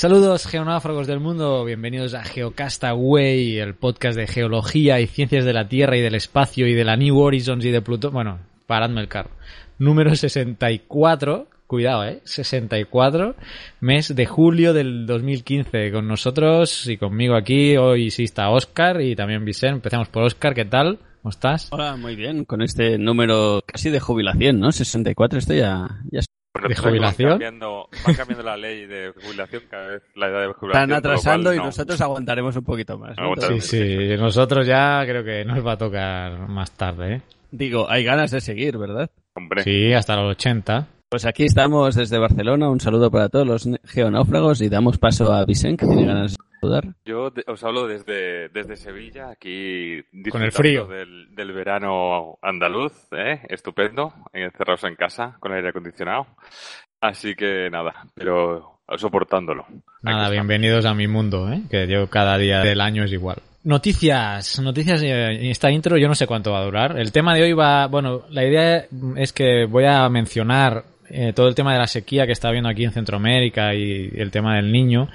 Saludos geonáufragos del mundo, bienvenidos a Geocastaway, el podcast de geología y ciencias de la Tierra y del espacio y de la New Horizons y de Plutón. Bueno, paradme el carro. Número 64, cuidado, eh, 64, mes de julio del 2015. Con nosotros y conmigo aquí, hoy sí está Oscar y también Vicente. Empezamos por Oscar, ¿qué tal? ¿Cómo estás? Hola, muy bien, con este número casi de jubilación, ¿no? 64, esto ya, ya ¿De jubilación? Van cambiando, van cambiando la ley de jubilación cada vez, la edad de jubilación. están atrasando cual y no. nosotros aguantaremos un poquito más. ¿no? Sí, sí, nosotros ya creo que nos va a tocar más tarde, ¿eh? Digo, hay ganas de seguir, ¿verdad? Hombre, Sí, hasta los 80. Pues aquí estamos desde Barcelona, un saludo para todos los geonáufragos y damos paso a Vicente, que tiene ganas de yo os hablo desde, desde Sevilla, aquí Con el frío. Del, del verano andaluz, ¿eh? estupendo, encerrados en casa con aire acondicionado. Así que nada, pero soportándolo. Nada, bienvenidos a mi mundo, ¿eh? que yo cada día del año es igual. Noticias, noticias, eh, esta intro yo no sé cuánto va a durar. El tema de hoy va, bueno, la idea es que voy a mencionar eh, todo el tema de la sequía que está habiendo aquí en Centroamérica y el tema del niño,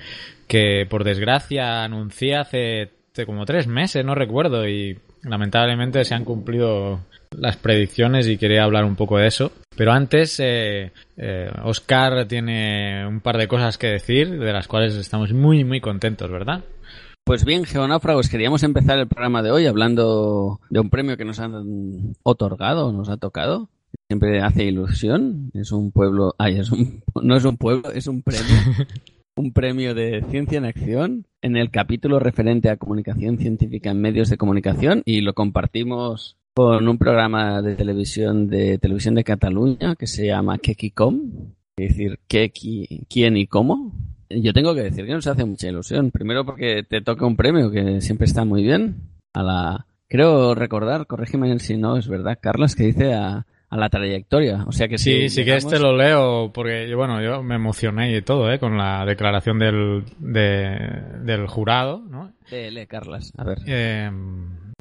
que por desgracia anuncié hace, como tres meses, no recuerdo, y lamentablemente se han cumplido las predicciones y quería hablar un poco de eso. Pero antes, eh, eh, Oscar tiene un par de cosas que decir, de las cuales estamos muy, muy contentos, ¿verdad? Pues bien, geonáufragos, queríamos empezar el programa de hoy hablando de un premio que nos han otorgado, nos ha tocado. Siempre hace ilusión. Es un pueblo, ay, es un, no es un pueblo, es un premio. un premio de ciencia en acción en el capítulo referente a comunicación científica en medios de comunicación y lo compartimos con un programa de televisión de televisión de Cataluña que se llama Kekicom, es decir, qué, qui- quién y cómo. Yo tengo que decir que nos hace mucha ilusión. Primero porque te toca un premio que siempre está muy bien. A la, creo recordar, corrígeme si no es verdad, Carlos, que dice a, a la trayectoria. O sea que Sí, si sí que llegamos- este lo leo porque, yo, bueno, yo me emocioné y todo, ¿eh? Con la declaración del, de- del jurado, ¿no? Lee, Carlas. A ver. Eh,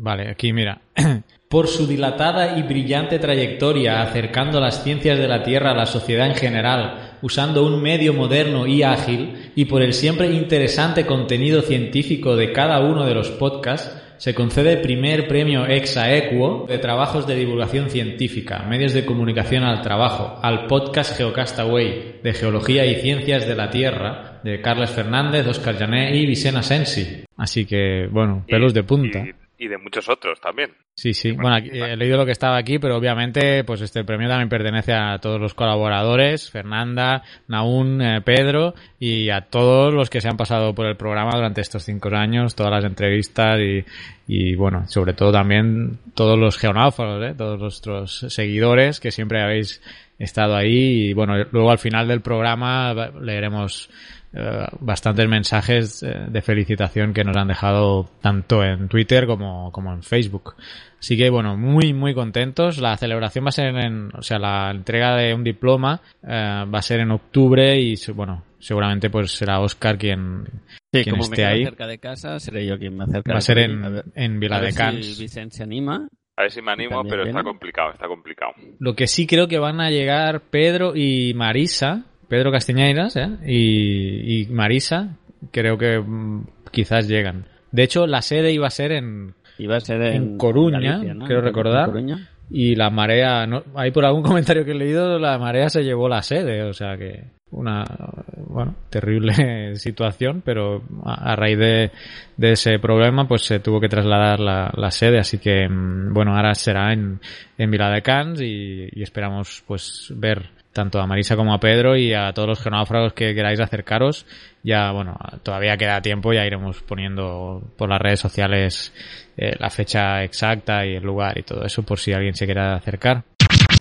vale, aquí mira. Por su dilatada y brillante trayectoria acercando las ciencias de la Tierra a la sociedad en general, usando un medio moderno y ágil, y por el siempre interesante contenido científico de cada uno de los podcasts, se concede primer premio ex aequo de trabajos de divulgación científica, medios de comunicación al trabajo, al podcast Geocastaway de Geología y Ciencias de la Tierra de Carles Fernández, Oscar Jané y Vicena Sensi. Así que, bueno, pelos de punta. Y, y de muchos otros también. Sí, sí. Bueno, aquí- he leído lo que estaba aquí, pero obviamente, pues este premio también pertenece a todos los colaboradores, Fernanda, Naún, eh, Pedro, y a todos los que se han pasado por el programa durante estos cinco años, todas las entrevistas y, y bueno, sobre todo también todos los geonáufragos, ¿eh? todos nuestros seguidores que siempre habéis estado ahí y bueno, luego al final del programa leeremos eh, bastantes mensajes eh, de felicitación que nos han dejado tanto en Twitter como, como en Facebook. Así que bueno, muy muy contentos. La celebración va a ser en, o sea, la entrega de un diploma eh, va a ser en octubre y bueno, seguramente pues será Oscar quien, Sí, quien como me esté quedo ahí. cerca de casa, seré yo quien me acerca. Va a ser en, A ver, en a ver Viladecans. si Vicente se anima. A ver si me animo, También pero está complicado, está complicado. Lo que sí creo que van a llegar Pedro y Marisa, Pedro Castiñeiras ¿eh? y, y Marisa, creo que, mm, quizás llegan. De hecho, la sede iba a ser en, Iba a ser en en, Coruña, Galicia, ¿no? quiero En recordar. Coruña. y la marea, no, ahí por algún comentario que he leído, la marea se llevó la sede, o sea que una, bueno, terrible situación, pero a, a raíz de, de ese problema pues se tuvo que trasladar la, la sede, así que mm, bueno, ahora será en, en Viladecans y, y esperamos pues ver tanto a Marisa como a Pedro y a todos los geonáufragos que queráis acercaros. Ya, bueno, todavía queda tiempo, ya iremos poniendo por las redes sociales eh, la fecha exacta y el lugar y todo eso por si alguien se quiera acercar.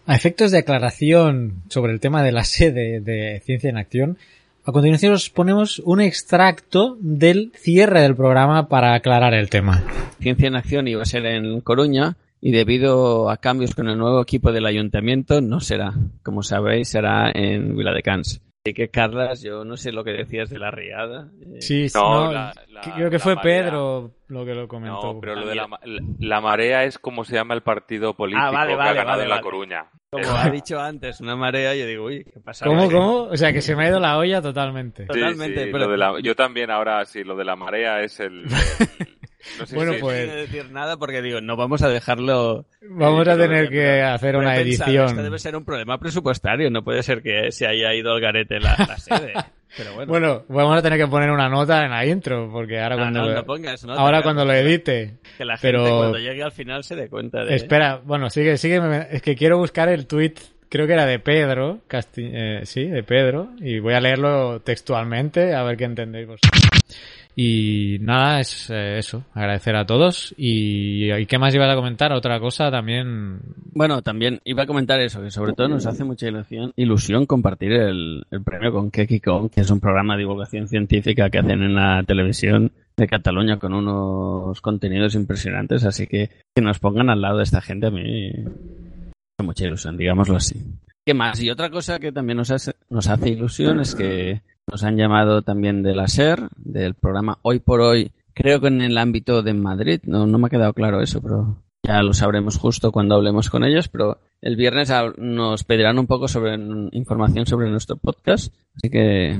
A efectos de aclaración sobre el tema de la sede de Ciencia en Acción, a continuación os ponemos un extracto del cierre del programa para aclarar el tema. Ciencia en Acción iba a ser en Coruña y debido a cambios con el nuevo equipo del ayuntamiento no será. Como sabéis, será en Viladecans. Así que, Carlas, yo no sé lo que decías de la riada. Eh, Sí, sí, No, no, la- la- creo que fue marea. Pedro lo que lo comentó. No, pero lo de la, la- marea es como se llama el partido político Ah, vale, que vale, ha ganado vale, en La. Coruña. Como ha dicho antes, una marea, yo digo, uy, ¿qué pasa? ¿Cómo, cómo? O sea, que se me ha ido la olla totalmente. Sí, Totalmente, sí, pero- lo de la- yo también ahora sí, lo de la marea es el... el- no sé Bueno, si- pues- No decir nada porque digo, no vamos a dejarlo. Vamos a Pero- tener que hacer una pensado, edición. Esto debe ser un problema presupuestario, no puede ser que se haya ido al garete la, la sede. Pero bueno, Bueno, vamos a tener que poner una nota en la intro, porque ahora no, cuando, no, lo, no pongas nota, ahora cuando lo edite. que la gente pero- cuando llegue al final se dé cuenta de. Espera, bueno, sigue, sigue, es que quiero buscar el tweet, creo que era de Pedro, Casti- eh, sí, de Pedro, y voy a leerlo textualmente, a ver qué entendéis vosotros. Y nada, es eh, eso, agradecer a todos. Y, ¿y qué más ibas a comentar? Otra cosa también. Bueno, también iba a comentar eso, que sobre todo nos hace mucha ilusión, ilusión compartir el, el premio con Keki Con, que es un programa de divulgación científica que hacen en la televisión de Cataluña con unos contenidos impresionantes, así que que nos pongan al lado de esta gente a mí me hace mucha ilusión, digámoslo así. ¿Qué más? Y otra cosa que también nos hace, nos hace ilusión es que nos han llamado también de la SER, del programa Hoy por Hoy, creo que en el ámbito de Madrid, no, no me ha quedado claro eso, pero ya lo sabremos justo cuando hablemos con ellos, pero el viernes nos pedirán un poco sobre información sobre nuestro podcast, así que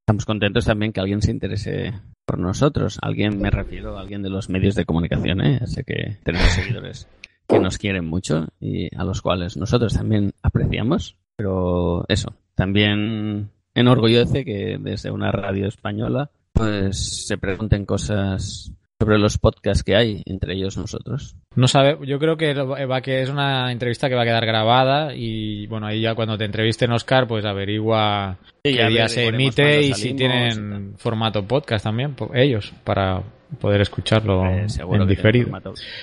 estamos contentos también que alguien se interese por nosotros. Alguien, me refiero a alguien de los medios de comunicación, ¿eh? Sé que tenemos seguidores que nos quieren mucho y a los cuales nosotros también apreciamos, pero eso, también enorgullece que desde una radio española pues se pregunten cosas sobre los podcasts que hay, entre ellos nosotros. No sabe, yo creo que lo- va que es una entrevista que va a quedar grabada y bueno, ahí ya cuando te entrevisten Oscar, pues averigua Sí, qué ya día se emite y si tienen formato podcast también, po- ellos, para poder escucharlo Eh, en diferido.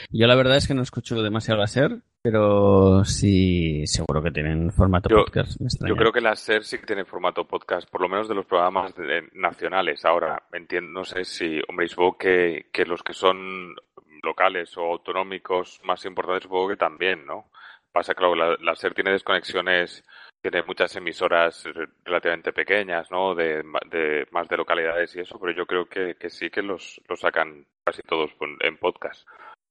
Yo la verdad es que no escucho demasiado la SER, pero sí, seguro que tienen formato Yo- podcast. me. Yo creo que la SER sí que tiene formato podcast, por lo menos de los programas de- nacionales. Ahora, entiendo, no sé si, hombre, supongo que, que los que son locales o autonómicos más importantes, supongo que también, ¿no? Pasa, claro, la, la SER tiene desconexiones, tiene muchas emisoras re- relativamente pequeñas, ¿no? De, más de localidades y eso, pero yo creo que, que sí que los, los sacan casi todos en- podcast.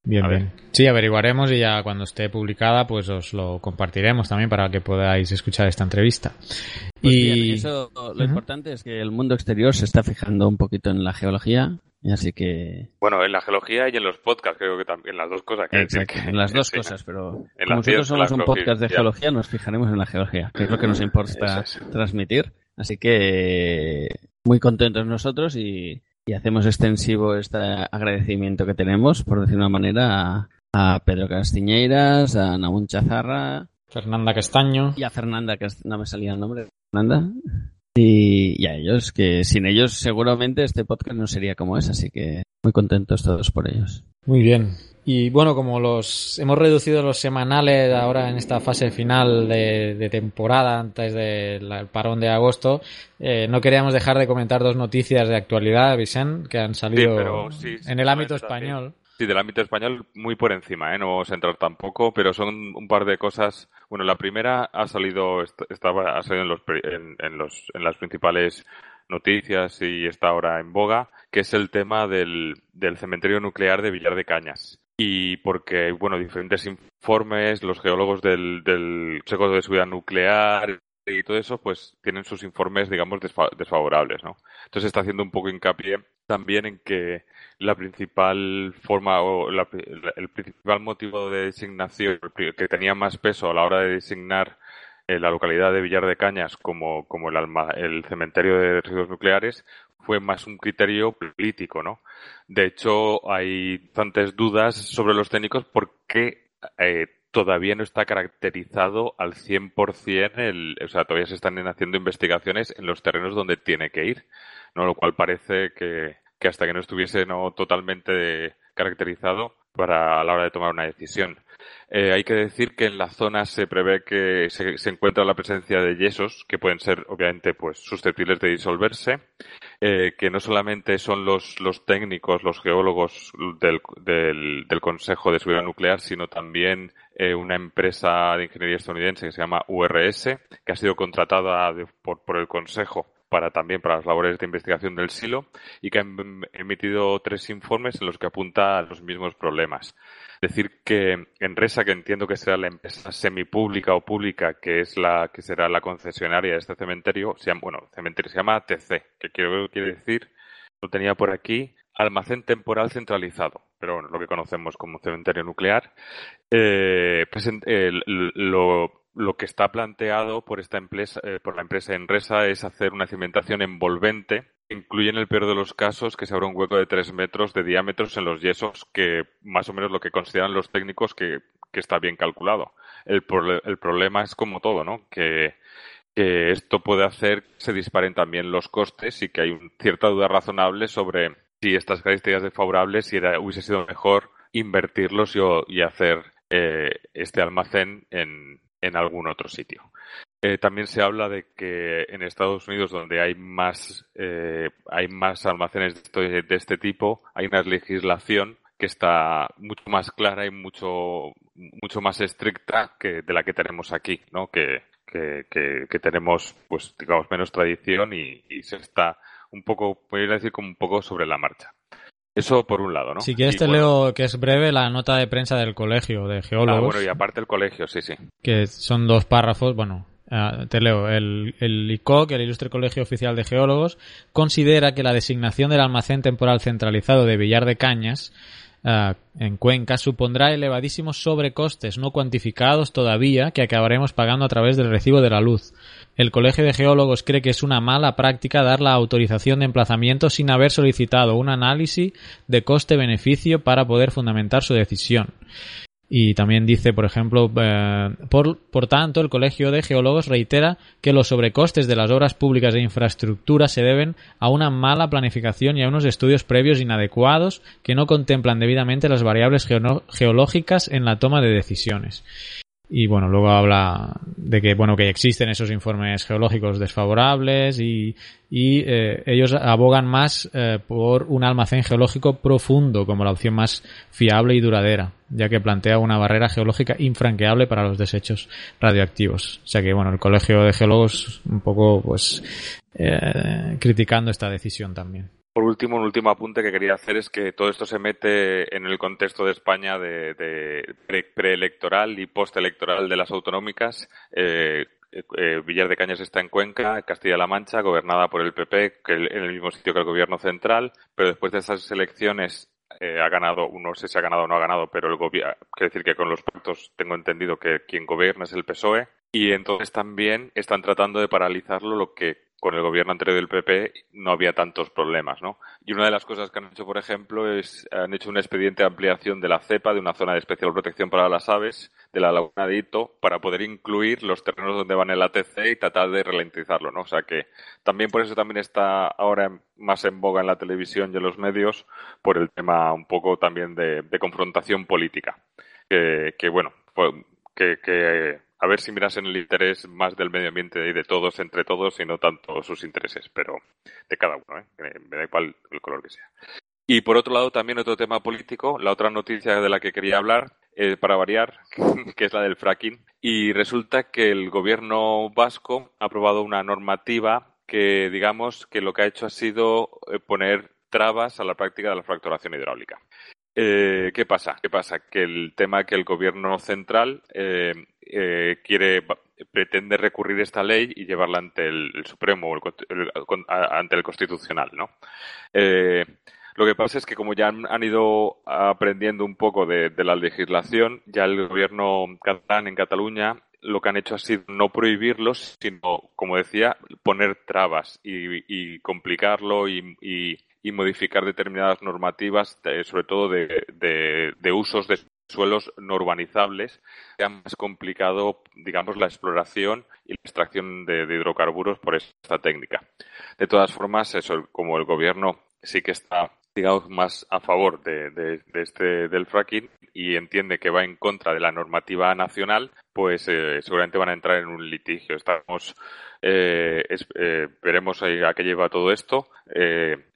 Bien, A ver. bien. Sí, averiguaremos y ya cuando esté publicada, pues os lo compartiremos también para que podáis escuchar esta entrevista. Pues y bien, eso, lo importante es que el mundo exterior se está fijando un poquito en la geología, así que Bueno, en la geología y en los podcasts, creo que también, en las dos cosas. Exacto, que- en las dos sí. cosas, pero En como nosotros somos un podcast de geología. geología, nos fijaremos en la geología, que es lo que nos importa es. transmitir. Así que muy contentos nosotros y, y hacemos extensivo este agradecimiento que tenemos, por decir una manera, a, a Pedro Castiñeiras, a Namun Chazarra Fernanda Castaño. y a Fernanda, que no me salía el nombre, Fernanda. Y, y a ellos, que sin ellos seguramente este podcast no sería como es, así que muy contentos todos por ellos. Muy bien. Y bueno, como los hemos reducido los semanales ahora en esta fase final de, de temporada antes del parón de agosto, eh, no queríamos dejar de comentar dos noticias de actualidad, Vicente, que han salido pero sí, sí, en el ámbito español. Sí, del ámbito español muy por encima, ¿eh? no vamos a entrar tampoco, pero son un par de cosas. Bueno, la primera ha salido, est- estaba, ha salido en, los, en, en los, en las principales noticias y está ahora en boga, que es el tema del, del cementerio nuclear de Villar de Cañas. Y porque, bueno, diferentes informes, los geólogos del, del Consejo de Seguridad Nuclear y todo eso, pues tienen sus informes, digamos, desfavorables, ¿no? Entonces está haciendo un poco hincapié también en que la principal forma o el principal motivo de designación que tenía más peso a la hora de designar eh, la localidad de Villar de Cañas como, como el, el cementerio de residuos nucleares fue más un criterio político, ¿no? De hecho, hay bastantes dudas sobre los técnicos porque eh, todavía no está caracterizado al 100% el, o sea, todavía se están haciendo investigaciones en los terrenos donde tiene que ir, ¿no? Lo cual parece que, que hasta que no estuviese no totalmente caracterizado para a la hora de tomar una decisión. Eh, hay que decir que en la zona se prevé que se, encuentra la presencia de yesos que pueden ser, obviamente, pues susceptibles de disolverse, eh, que no solamente son los, los técnicos, los geólogos del, del, del Consejo de Seguridad Nuclear, sino también eh, una empresa de ingeniería estadounidense que se llama URS, que ha sido contratada por, por el Consejo para también para las labores de investigación del silo y que ha em, emitido tres informes en los que apunta a los mismos problemas. Decir que Enresa, que entiendo que será la empresa semipública o pública, que es la que será la concesionaria de este cementerio, se llama, bueno, cementerio se llama TC, que quiero, quiere decir, lo tenía por aquí, almacén temporal centralizado, pero bueno, lo que conocemos como cementerio nuclear. Eh, lo, lo, que está planteado por esta empresa, eh, por la empresa Enresa, es hacer una cimentación envolvente incluye en el peor de los casos que se abra un hueco de tres metros de diámetros en los yesos, que más o menos lo que consideran los técnicos que, está bien calculado. El, problema es como todo, ¿no? Que, esto puede hacer que se disparen también los costes y que hay cierta duda razonable sobre si estas características desfavorables, hubiese sido mejor invertirlos y, hacer eh, este almacén en, en algún otro sitio. Eh, también se habla de que en Estados Unidos, donde hay más, eh, hay más almacenes de, este tipo, hay una legislación que está mucho más clara y mucho, mucho más estricta que de la que tenemos aquí, ¿no? Que, que, tenemos, pues, digamos, menos tradición y, se está un poco, podría decir, como un poco sobre la marcha. Eso por un lado, ¿no? Si quieres te leo, que es breve, la nota de prensa del colegio de geólogos. Ah, bueno, y aparte el colegio, sí, sí. Que son dos párrafos, bueno, Ah, te leo. El, el ICOC, el Ilustre Colegio Oficial de Geólogos, considera que la designación del almacén temporal centralizado de Villar de Cañas ah, en Cuenca supondrá elevadísimos sobrecostes no cuantificados todavía que acabaremos pagando a través del recibo de la luz. El Colegio de Geólogos cree que es una mala práctica dar la autorización de emplazamiento sin haber solicitado un análisis de coste-beneficio para poder fundamentar su decisión. Y también dice, por ejemplo, eh, por, tanto, el Colegio de Geólogos reitera que los sobrecostes de las obras públicas de infraestructura se deben a una mala planificación y a unos estudios previos inadecuados que no contemplan debidamente las variables geológicas en la toma de decisiones. Y bueno, luego habla de que bueno que existen esos informes geológicos desfavorables y, y eh, ellos abogan más eh, por un almacén geológico profundo como la opción más fiable y duradera, ya que plantea una barrera geológica infranqueable para los desechos radioactivos. O sea que bueno, el Colegio de Geólogos un poco pues eh, criticando esta decisión también. Por último, un último apunte que quería hacer es que todo esto se mete en el contexto de España de, preelectoral y postelectoral de las autonómicas. Eh, eh, Villar de Cañas está en Cuenca, Castilla-La Mancha, gobernada por el PP, que en el mismo sitio que el gobierno central, pero después de esas elecciones eh, ha ganado, no sé si ha ganado o no ha ganado, pero el gobierno, quiere decir que con los pactos tengo entendido que quien gobierna es el PSOE, y entonces también están tratando de paralizarlo, lo que con el gobierno anterior del PP no había tantos problemas, ¿no? Y una de las cosas que han hecho, por ejemplo, es han hecho un expediente de ampliación de la cepa, de una zona de especial protección para las aves, de la laguna de Ito, para poder incluir los terrenos donde van el ATC y tratar de ralentizarlo, ¿no? O sea que también por eso también está ahora más en boga en la televisión y en los medios por el tema un poco también de, confrontación política. Que, que bueno, que, que a ver si miras en el interés más del medio ambiente y de todos entre todos y no tanto sus intereses, pero de cada uno, ¿eh? me da igual el color que sea. Y por otro lado, también otro tema político, la otra noticia de la que quería hablar, eh, para variar, que es la del fracking. Y resulta que el gobierno vasco ha aprobado una normativa que, digamos, que lo que ha hecho ha sido eh, poner trabas a la práctica de la fracturación hidráulica. Eh, ¿Qué pasa? ¿Qué pasa? Que el tema que el gobierno central eh, eh, quiere pretende recurrir esta ley y llevarla ante el, Supremo o ante el Constitucional, ¿no? Eh, lo que pasa es que como ya han, ido aprendiendo un poco de, la legislación, ya el gobierno catalán en Cataluña lo que han hecho ha sido no prohibirlos, sino, como decía, poner trabas y, complicarlo y, modificar determinadas normativas, sobre todo de, usos de suelos no urbanizables, han más complicado, digamos, la exploración y la extracción de, de, hidrocarburos por esta técnica. De todas formas, eso, como el gobierno sí que está digamos, más a favor de, este del fracking y entiende que va en contra de la normativa nacional, pues eh, seguramente van a entrar en un litigio. Estamos eh, eh, veremos a qué lleva todo esto.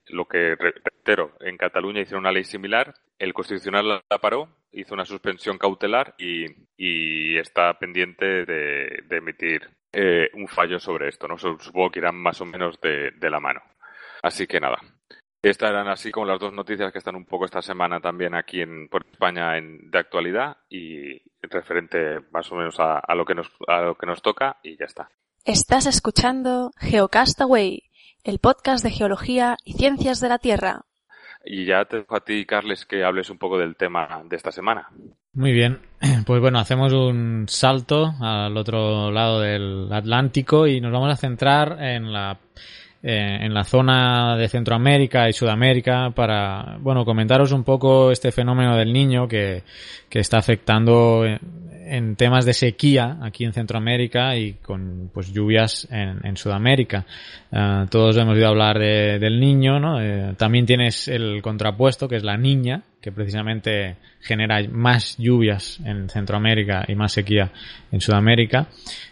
lo que reitero, en Cataluña hicieron una ley similar, el Constitucional la paró, hizo una suspensión cautelar y, está pendiente de, emitir un fallo sobre esto. ¿no? Supongo que irán más o menos de la mano. Así que nada, estas eran así como las dos noticias que están un poco esta semana también aquí en por España en, de actualidad y referente más o menos a, lo que nos, a lo que nos toca y ya está. Estás escuchando Geocastaway, el podcast de geología y ciencias de la Tierra. Y ya te dejo a ti, Carles, que hables un poco del tema de esta semana. Muy bien, pues bueno, hacemos un salto al otro lado del Atlántico y nos vamos a centrar en la eh, en la zona de Centroamérica y Sudamérica para, bueno, comentaros un poco este fenómeno del niño que, que está afectando en, temas de sequía aquí en Centroamérica y con pues lluvias en, en Sudamérica. Eh, todos hemos oído hablar de, del niño, ¿no? Eh, también tienes el contrapuesto que es la niña, que precisamente genera más lluvias en Centroamérica y más sequía en Sudamérica.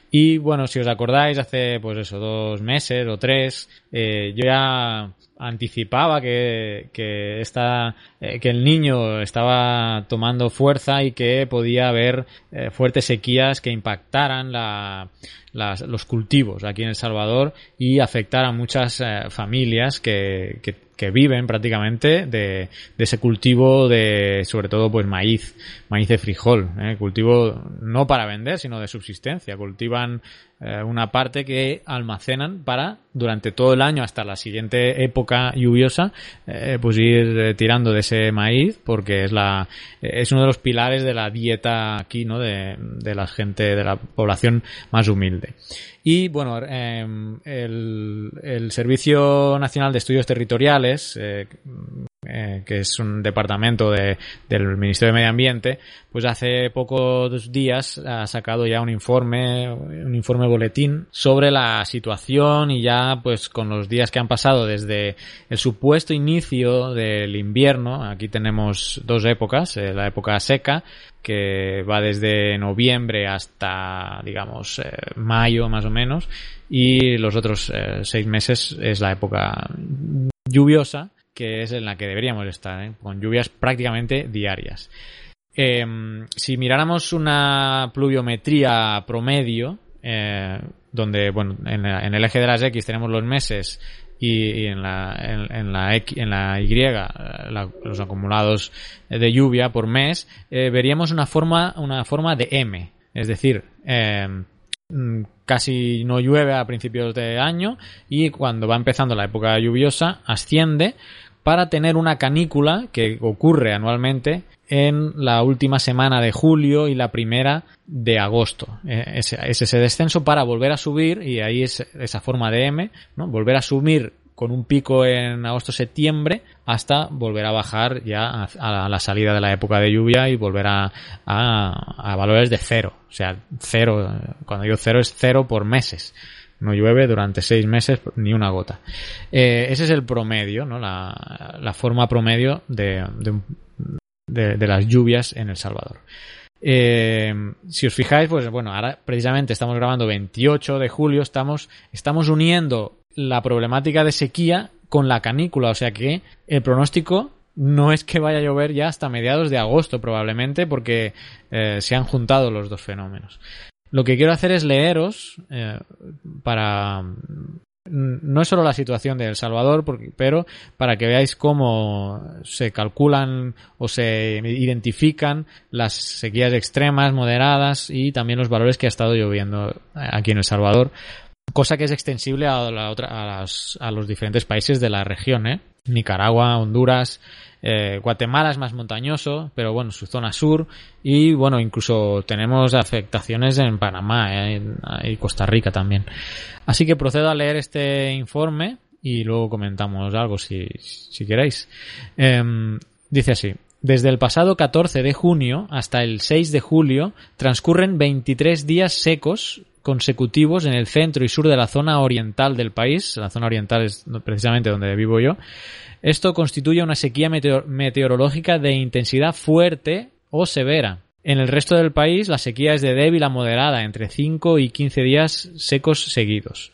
Y bueno, si os acordáis, hace pues eso, dos meses o tres, eh, yo ya anticipaba que, que, esta, eh, que el niño estaba tomando fuerza y que podía haber eh, fuertes sequías que impactaran la, las, los cultivos aquí en El Salvador y afectar a muchas familias que, que, que, viven prácticamente de, de, ese cultivo de sobre todo pues maíz, maíz de frijol, cultivo no para vender sino de subsistencia, cultivan eh, una parte que almacenan para durante todo el año hasta la siguiente época lluviosa eh, pues ir eh, tirando de ese maíz porque es la es uno de los pilares de la dieta aquí no de, de la gente de la población más humilde. Y bueno em, el, el Servicio Nacional de Estudios Territoriales eh, que es un departamento de, del Ministerio de Medio Ambiente, pues hace pocos días ha sacado ya un informe, un informe boletín sobre la situación y ya pues con los días que han pasado desde el supuesto inicio del invierno, aquí tenemos dos épocas, eh, la época seca, que va desde noviembre hasta, digamos, eh, mayo más o menos, y los otros seis meses es la época lluviosa, que es en la que deberíamos estar, ¿eh? con lluvias prácticamente diarias. Em, si miráramos una pluviometría promedio, eh, donde, bueno, en, el eje de las X tenemos los meses y, en, la, Y los acumulados de lluvia por mes, eh, veríamos una forma, una forma de M. Es decir, em, casi no llueve a principios de año y cuando va empezando la época lluviosa asciende para tener una canícula que ocurre anualmente en la última semana de julio y la primera de agosto. Eh, es, ese descenso para volver a subir y ahí es esa forma de M, ¿no? Volver a subir con un pico en agosto-septiembre hasta volver a bajar ya a, la salida de la época de lluvia y volver a, a, valores de cero. O sea, cero, cuando digo cero es cero por meses no llueve durante seis meses ni una gota. Eh, ese es el promedio, ¿no? la, forma promedio de, las lluvias en El Salvador. Eh, si os fijáis, pues bueno, ahora precisamente estamos grabando 28 de julio, estamos, estamos uniendo la problemática de sequía con la canícula, o sea que el pronóstico no es que vaya a llover ya hasta mediados de agosto probablemente porque eh, se han juntado los dos fenómenos. Lo que quiero hacer es leeros eh, para no es solo la situación de El Salvador, pero para que veáis cómo se calculan o se identifican las sequías extremas, moderadas y también los valores que ha estado lloviendo aquí en El Salvador, cosa que es extensible a, la otra, a, a los diferentes países de la región, ¿eh? Nicaragua, Honduras, eh, Guatemala es más montañoso, pero bueno, su zona sur y bueno, incluso tenemos afectaciones en Panamá eh, y Costa Rica también. Así que procedo a leer este informe y luego comentamos algo si, si queréis. Em, dice así. Desde el pasado 14 de junio hasta el 6 de julio transcurren 23 días secos consecutivos en el centro y sur de la zona oriental del país. La zona oriental es precisamente donde vivo yo. Esto constituye una sequía meteorológica de intensidad fuerte o severa. En el resto del país la sequía es de débil a moderada, entre 5 y 15 días secos seguidos.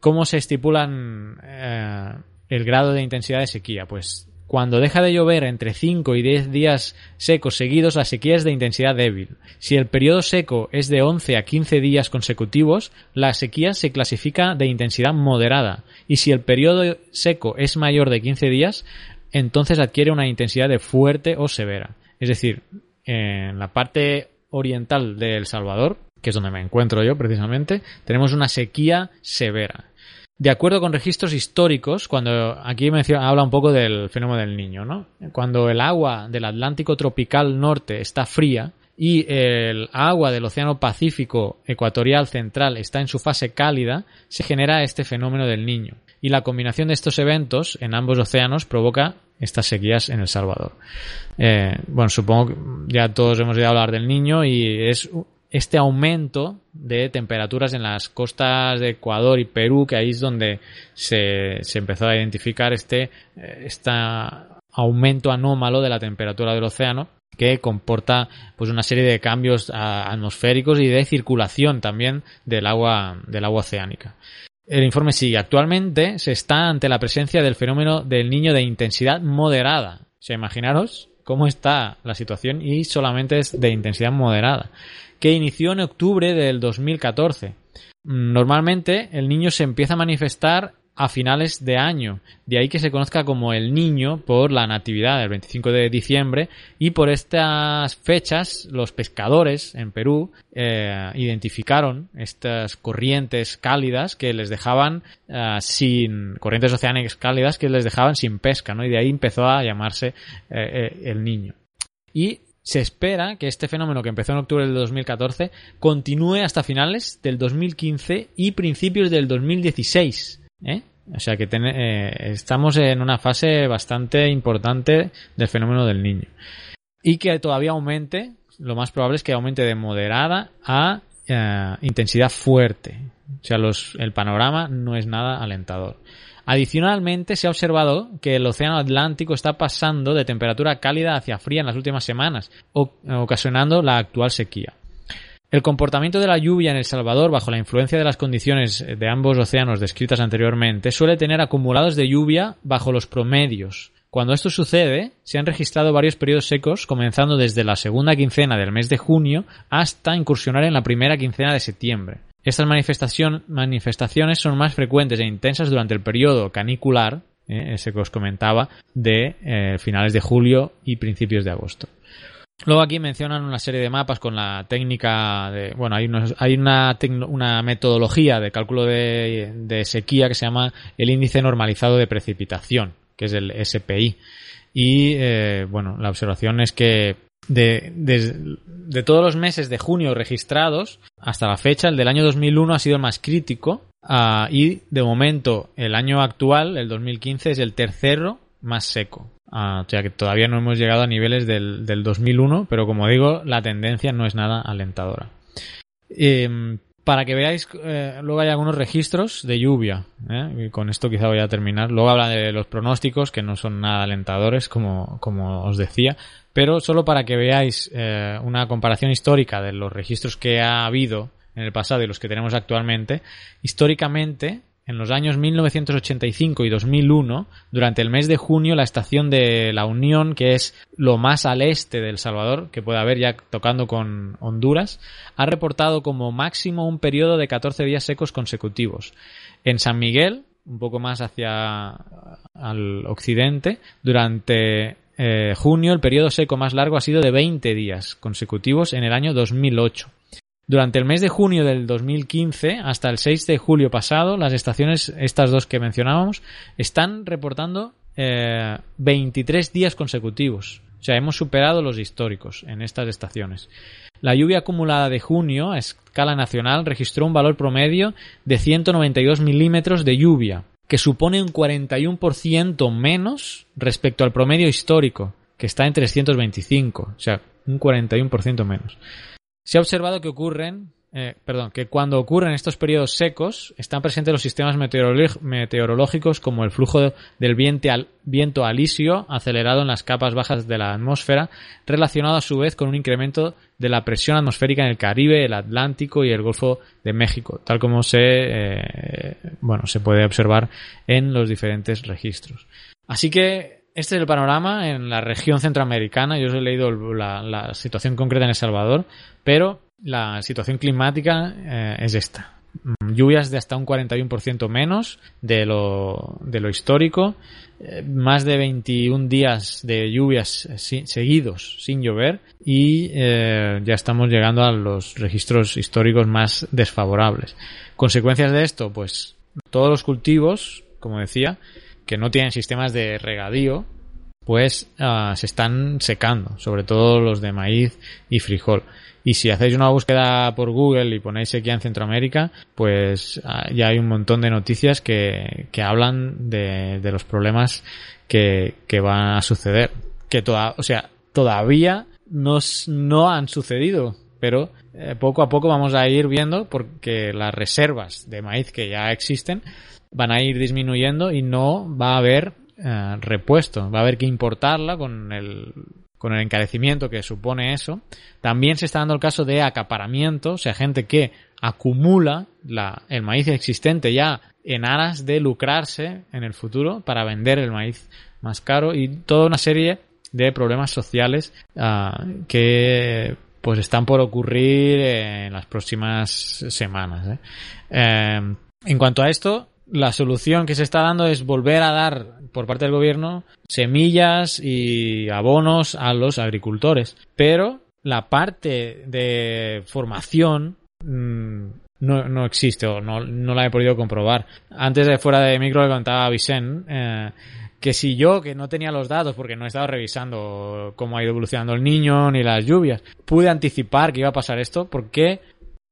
¿Cómo se estipulan eh, el grado de intensidad de sequía? Pues cuando deja de llover entre 5 y 10 días secos seguidos, la sequía es de intensidad débil. Si el periodo seco es de 11 a 15 días consecutivos, la sequía se clasifica de intensidad moderada. Y si el periodo seco es mayor de 15 días, entonces adquiere una intensidad de fuerte o severa. Es decir, en la parte oriental de El Salvador, que es donde me encuentro yo precisamente, tenemos una sequía severa. De acuerdo con registros históricos, cuando aquí menciona, habla un poco del fenómeno del niño, ¿no? Cuando el agua del Atlántico tropical norte está fría y el agua del Océano Pacífico ecuatorial central está en su fase cálida, se genera este fenómeno del niño. Y la combinación de estos eventos en ambos océanos provoca estas sequías en El Salvador. Eh, bueno, supongo que ya todos hemos oído hablar del niño y es este aumento de temperaturas en las costas de Ecuador y Perú, que ahí es donde se, empezó a identificar este, este aumento anómalo de la temperatura del océano que comporta pues una serie de cambios atmosféricos y de circulación también del agua del agua oceánica. El informe sigue. Actualmente se está ante la presencia del fenómeno del niño de intensidad moderada. O sea, imaginaros cómo está la situación y solamente es de intensidad moderada que inició en octubre del 2014. Normalmente el niño se empieza a manifestar a finales de año, de ahí que se conozca como el niño por la natividad del 25 de diciembre y por estas fechas los pescadores en Perú eh, identificaron estas corrientes cálidas que les dejaban eh, sin corrientes oceánicas cálidas que les dejaban sin pesca, ¿no? Y de ahí empezó a llamarse eh, el niño. Y se espera que este fenómeno que empezó en octubre del 2014 continúe hasta finales del 2015 y principios del 2016. ¿eh? O sea que eh, estamos en una fase bastante importante del fenómeno del niño. Y que todavía aumente, lo más probable es que aumente de moderada a eh, intensidad fuerte. O sea, el panorama no es nada alentador. Adicionalmente, se ha observado que el Océano Atlántico está pasando de temperatura cálida hacia fría en las últimas semanas, ocasionando la actual sequía. El comportamiento de la lluvia en El Salvador bajo la influencia de las condiciones de ambos océanos descritas anteriormente suele tener acumulados de lluvia bajo los promedios. Cuando esto sucede, se han registrado varios periodos secos, comenzando desde la segunda quincena del mes de junio hasta incursionar en la primera quincena de septiembre. Estas manifestaciones son más frecuentes e intensas durante el periodo canicular, eh, ese que os comentaba, de eh, finales de julio y principios de agosto. Luego aquí mencionan una serie de mapas con la técnica de, bueno, hay, una, metodología de cálculo de, sequía que se llama el índice normalizado de precipitación, que es el SPI. Y, eh, bueno, la observación es que de, de, todos los meses de junio registrados hasta la fecha, el del año 2001 ha sido el más crítico ah, y de momento el año actual, el 2015, es el tercero más seco. Ah, o sea que todavía no hemos llegado a niveles del, del 2001, pero como digo, la tendencia no es nada alentadora. Em, para que veáis, eh, luego hay algunos registros de lluvia. ¿eh? Y con esto quizá voy a terminar. Luego habla de los pronósticos, que no son nada alentadores, como, como os decía. Pero solo para que veáis eh, una comparación histórica de los registros que ha habido en el pasado y los que tenemos actualmente, históricamente, en los años 1985 y 2001, durante el mes de junio, la estación de la Unión, que es lo más al este del Salvador, que puede haber ya tocando con Honduras, ha reportado como máximo un periodo de 14 días secos consecutivos. En San Miguel, un poco más hacia al occidente, durante eh, junio el periodo seco más largo ha sido de 20 días consecutivos en el año 2008. Durante el mes de junio del 2015 hasta el 6 de julio pasado, las estaciones, estas dos que mencionábamos, están reportando 23 eh, días consecutivos. O sea, hemos superado los históricos en estas estaciones. La lluvia acumulada de junio a escala nacional registró un valor promedio de 192 milímetros de lluvia, que supone un 41% menos respecto al promedio histórico, que está en 325, o sea, un 41% menos. Se ha observado que ocurren eh, perdón, que cuando ocurren estos periodos secos están presentes los sistemas meteorológicos como el flujo del viento alisio acelerado en las capas bajas de la atmósfera, relacionado a su vez con un incremento de la presión atmosférica en el Caribe, el Atlántico y el Golfo de México, tal como se, eh, bueno, se puede observar en los diferentes registros. Así que este es el panorama en la región centroamericana. Yo os he leído la situación concreta en El Salvador, pero la situación climática eh, es esta. Mm, lluvias de hasta un 41% menos de lo, de lo histórico, eh, más de 21 días de lluvias seguidos sin llover y eh, ya estamos llegando a los registros históricos más desfavorables. Consecuencias de esto, pues todos los cultivos, como decía, que no tienen sistemas de regadío, pues ah, se están secando, sobre todo los de maíz y frijol. Y si hacéis una búsqueda por Google y ponéis sequía en Centroamérica, pues ah, ya hay un montón de noticias que, que hablan de, de, los problemas que, que, van a suceder. Que toda, o sea, todavía no, no han sucedido, pero eh, poco a poco vamos a ir viendo porque las reservas de maíz que ya existen van a ir disminuyendo y no va a haber eh, repuesto. Va a haber que importarla con el con el encarecimiento que supone eso, también se está dando el caso de acaparamiento, o sea, gente que acumula la, el maíz existente ya en aras de lucrarse en el futuro para vender el maíz más caro y toda una serie de problemas sociales uh, que pues están por ocurrir en las próximas semanas. ¿eh? Eh, en cuanto a esto, la solución que se está dando es volver a dar por parte del gobierno semillas y abonos a los agricultores. Pero la parte de formación mm, no, no, existe o no, no, la he podido comprobar. Antes de fuera de micro le contaba a Vicente eh, que si yo, que no tenía los datos porque no he estado revisando cómo ha ido evolucionando el niño ni las lluvias, pude anticipar que iba a pasar esto porque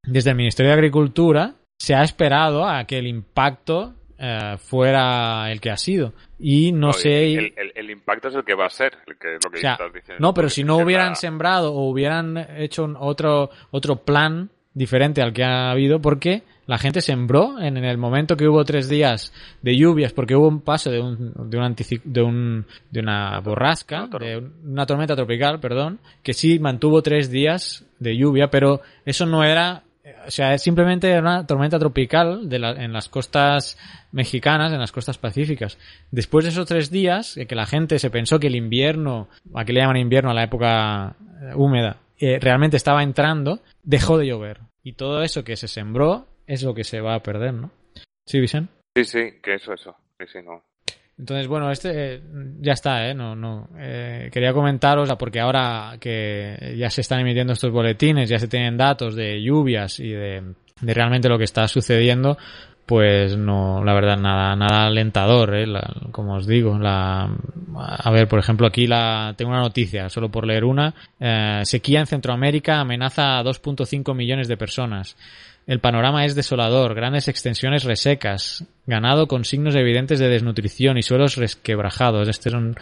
desde el Ministerio de Agricultura se ha esperado a que el impacto eh, fuera el que ha sido. Y no, sé. El, el, impacto es el que va a ser, lo que estás diciendo. No, pero si no hubieran sembrado o hubieran hecho otro, otro plan diferente al que ha habido, porque la gente sembró en, el momento que hubo tres días de lluvias, porque hubo un paso de, un, de, un de, un, de una borrasca, de una tormenta tropical, perdón, que sí mantuvo tres días de lluvia, pero eso no era o sea, es simplemente una tormenta tropical de en las costas mexicanas, en las costas pacíficas. Después de esos tres días, que la gente se pensó que el invierno, a que le llaman invierno a la época eh, húmeda, eh, realmente estaba entrando, dejó de llover. Y todo eso que se sembró es lo que se va a perder, ¿no? ¿Sí, Vicente? Sí, sí, que eso, eso. Sí, sí, no. Entonces, bueno, este eh, ya está, ¿eh? No, no. Eh, quería comentaros, porque ahora que ya se están emitiendo estos boletines, ya se tienen datos de lluvias y de, de realmente lo que está sucediendo, pues no, la verdad, nada, nada alentador, ¿eh? como os digo. La, a ver, por ejemplo, aquí la, tengo una noticia, solo por leer una. Eh, sequía en Centroamérica amenaza a 2.5 millones de personas. El panorama es desolador, grandes extensiones resecas, ganado con signos evidentes de desnutrición y suelos resquebrajados. Este es un,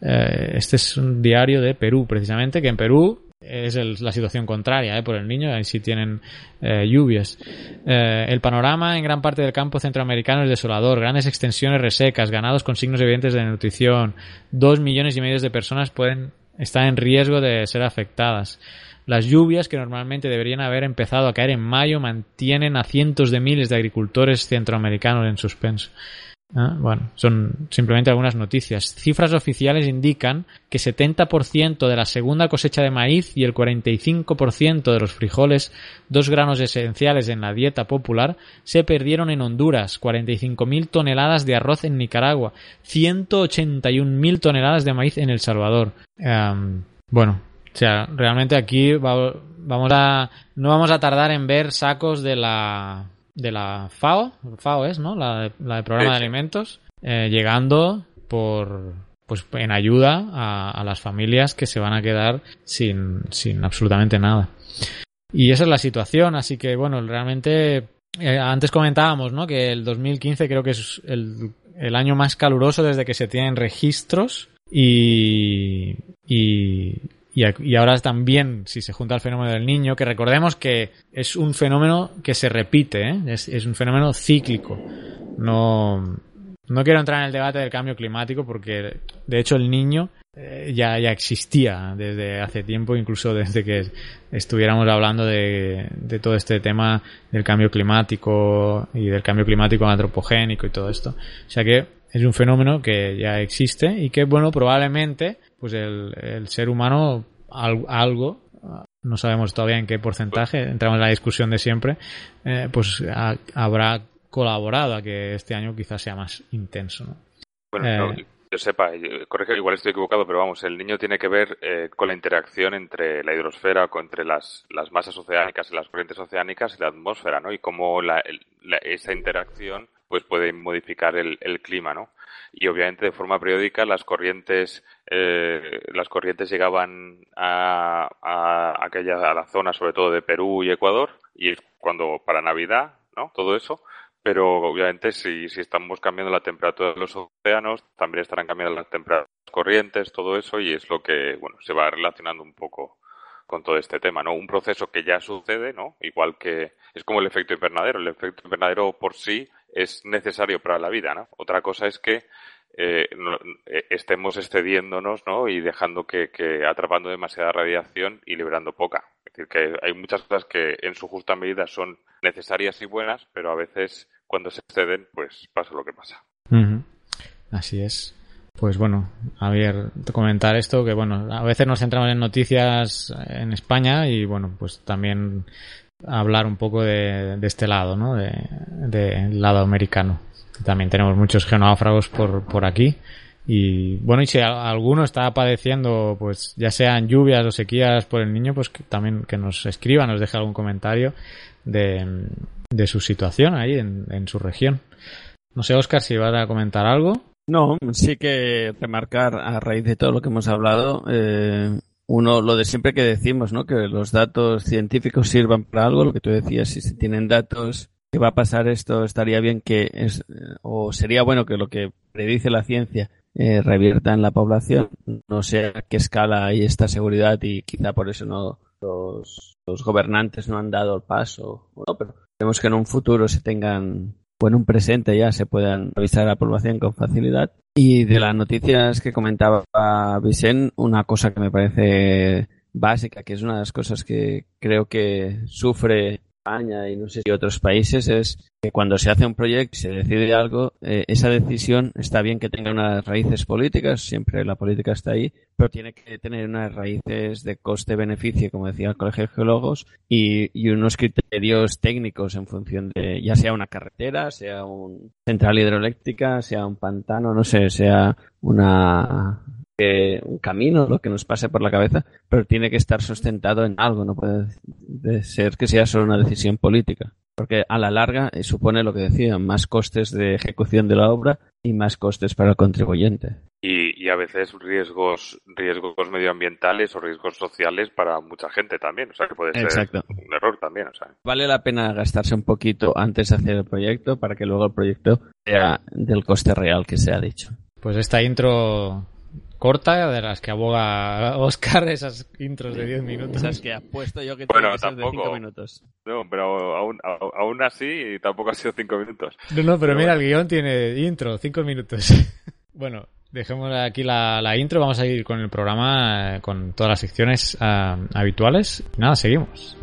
eh, este es un diario de Perú, precisamente, que en Perú es la situación contraria ¿eh? por el niño, ahí sí tienen eh, lluvias. Eh, el panorama en gran parte del campo centroamericano es desolador, grandes extensiones resecas, ganados con signos evidentes de desnutrición. Dos millones y medio de personas pueden estar en riesgo de ser afectadas. Las lluvias, que normalmente deberían haber empezado a caer en mayo, mantienen a cientos de miles de agricultores centroamericanos en suspenso. Ah, bueno, son simplemente algunas noticias. Cifras oficiales indican que 70% de la segunda cosecha de maíz y el 45% de los frijoles, dos granos esenciales en la dieta popular, se perdieron en Honduras, 45.000 toneladas de arroz en Nicaragua, 181.000 toneladas de maíz en El Salvador. Bueno, o sea, realmente aquí vamos a no vamos a tardar en ver sacos de la de la FAO, FAO es, ¿no? La de, la Programa de Alimentos, eh, llegando por pues en ayuda a, las familias que se van a quedar sin, sin absolutamente nada. Y esa es la situación, así que bueno, realmente eh, antes comentábamos, ¿no? Que el 2015 creo que es el, el año más caluroso desde que se tienen registros y, y, y, ahora también, si se junta el fenómeno del niño, que recordemos que es un fenómeno que se repite, ¿eh? es, un fenómeno cíclico. No, no quiero entrar en el debate del cambio climático porque, de hecho, el niño eh, ya, ya existía desde hace tiempo, incluso desde que estuviéramos hablando de, de todo este tema del cambio climático y del cambio climático antropogénico y todo esto. O sea que es un fenómeno que ya existe y que, bueno, probablemente pues el, el ser humano algo, no sabemos todavía en qué porcentaje, entramos en la discusión de siempre, eh, pues habrá colaborado a que este año quizás sea más intenso. ¿no? Bueno, eh, yo sepa, corrige, igual estoy equivocado, pero vamos, el niño tiene que ver eh, con la interacción entre la hidrosfera, entre las, las masas oceánicas y las corrientes oceánicas y la atmósfera, ¿no? Y cómo la, esa interacción pues puede modificar el, el clima, ¿no? y obviamente de forma periódica las corrientes eh, las corrientes llegaban a, a aquella a la zona sobre todo de Perú y Ecuador y cuando para Navidad no todo eso pero obviamente si, si estamos cambiando la temperatura de los océanos también estarán cambiando las temperaturas corrientes todo eso y es lo que bueno se va relacionando un poco con todo este tema, ¿no? Un proceso que ya sucede, ¿no? Igual que es como el efecto invernadero. El efecto invernadero por sí es necesario para la vida, ¿no? Otra cosa es que eh, eh, estemos excediéndonos, ¿no? Y dejando que, que, atrapando demasiada radiación y liberando poca. Es decir, que hay muchas cosas que en su justa medida son necesarias y buenas, pero a veces cuando se exceden, pues pasa lo que pasa. Así es. Pues bueno, a ver, comentar esto, que bueno, a veces nos centramos en noticias en España y bueno, pues también hablar un poco de, este lado, ¿no? Del de, lado americano. También tenemos muchos geonáufragos por, por aquí. Y bueno, y si alguno está padeciendo, pues ya sean lluvias o sequías por el niño, pues también que nos escriba, nos deje algún comentario de, de su situación ahí en, en, su región. No sé, Oscar, si vas a comentar algo. No, sí que remarcar a raíz de todo lo que hemos hablado, eh, uno, lo de siempre que decimos, ¿no? Que los datos científicos sirvan para algo, lo que tú decías, si se tienen datos que va a pasar esto, estaría bien que, es, o sería bueno que lo que predice la ciencia eh, revierta en la población. No sé a qué escala hay esta seguridad y quizá por eso no los, los gobernantes no han dado el paso. No, pero vemos que en un futuro se tengan o en un presente ya se puedan avisar a la población con facilidad. Y de las noticias que comentaba Vicente, una cosa que me parece básica, que es una de las cosas que creo que sufre España y no sé si otros países es que cuando se hace un proyecto y se decide algo, eh, esa decisión está bien que tenga unas raíces políticas, siempre la política está ahí, pero tiene que tener unas raíces de coste-beneficio, como decía el Colegio de Geólogos, y, y, unos criterios técnicos en función de, ya sea una carretera, sea una central hidroeléctrica, sea un pantano, no sé, sea una un camino, lo que nos pase por la cabeza, pero tiene que estar sustentado en algo, no puede ser que sea solo una decisión política. Porque a la larga eh, supone lo que decía, más costes de ejecución de la obra y más costes para el contribuyente. Y, y, a veces riesgos riesgos medioambientales o riesgos sociales para mucha gente también. O sea, que puede ser un error también. O sea. Vale la pena gastarse un poquito antes de hacer el proyecto para que luego el proyecto sea del coste real que se ha dicho. Pues esta intro corta, de las que aboga Oscar, esas intros de 10 minutos. Esas que ha puesto yo que bueno, de 5 minutos. No, pero aún, aún así tampoco ha sido 5 minutos. No, no, pero, mira, el guion tiene intro, 5 minutos. bueno, dejemos aquí la, la, intro, vamos a ir con el programa, eh, con todas las secciones uh, habituales. Nada, seguimos.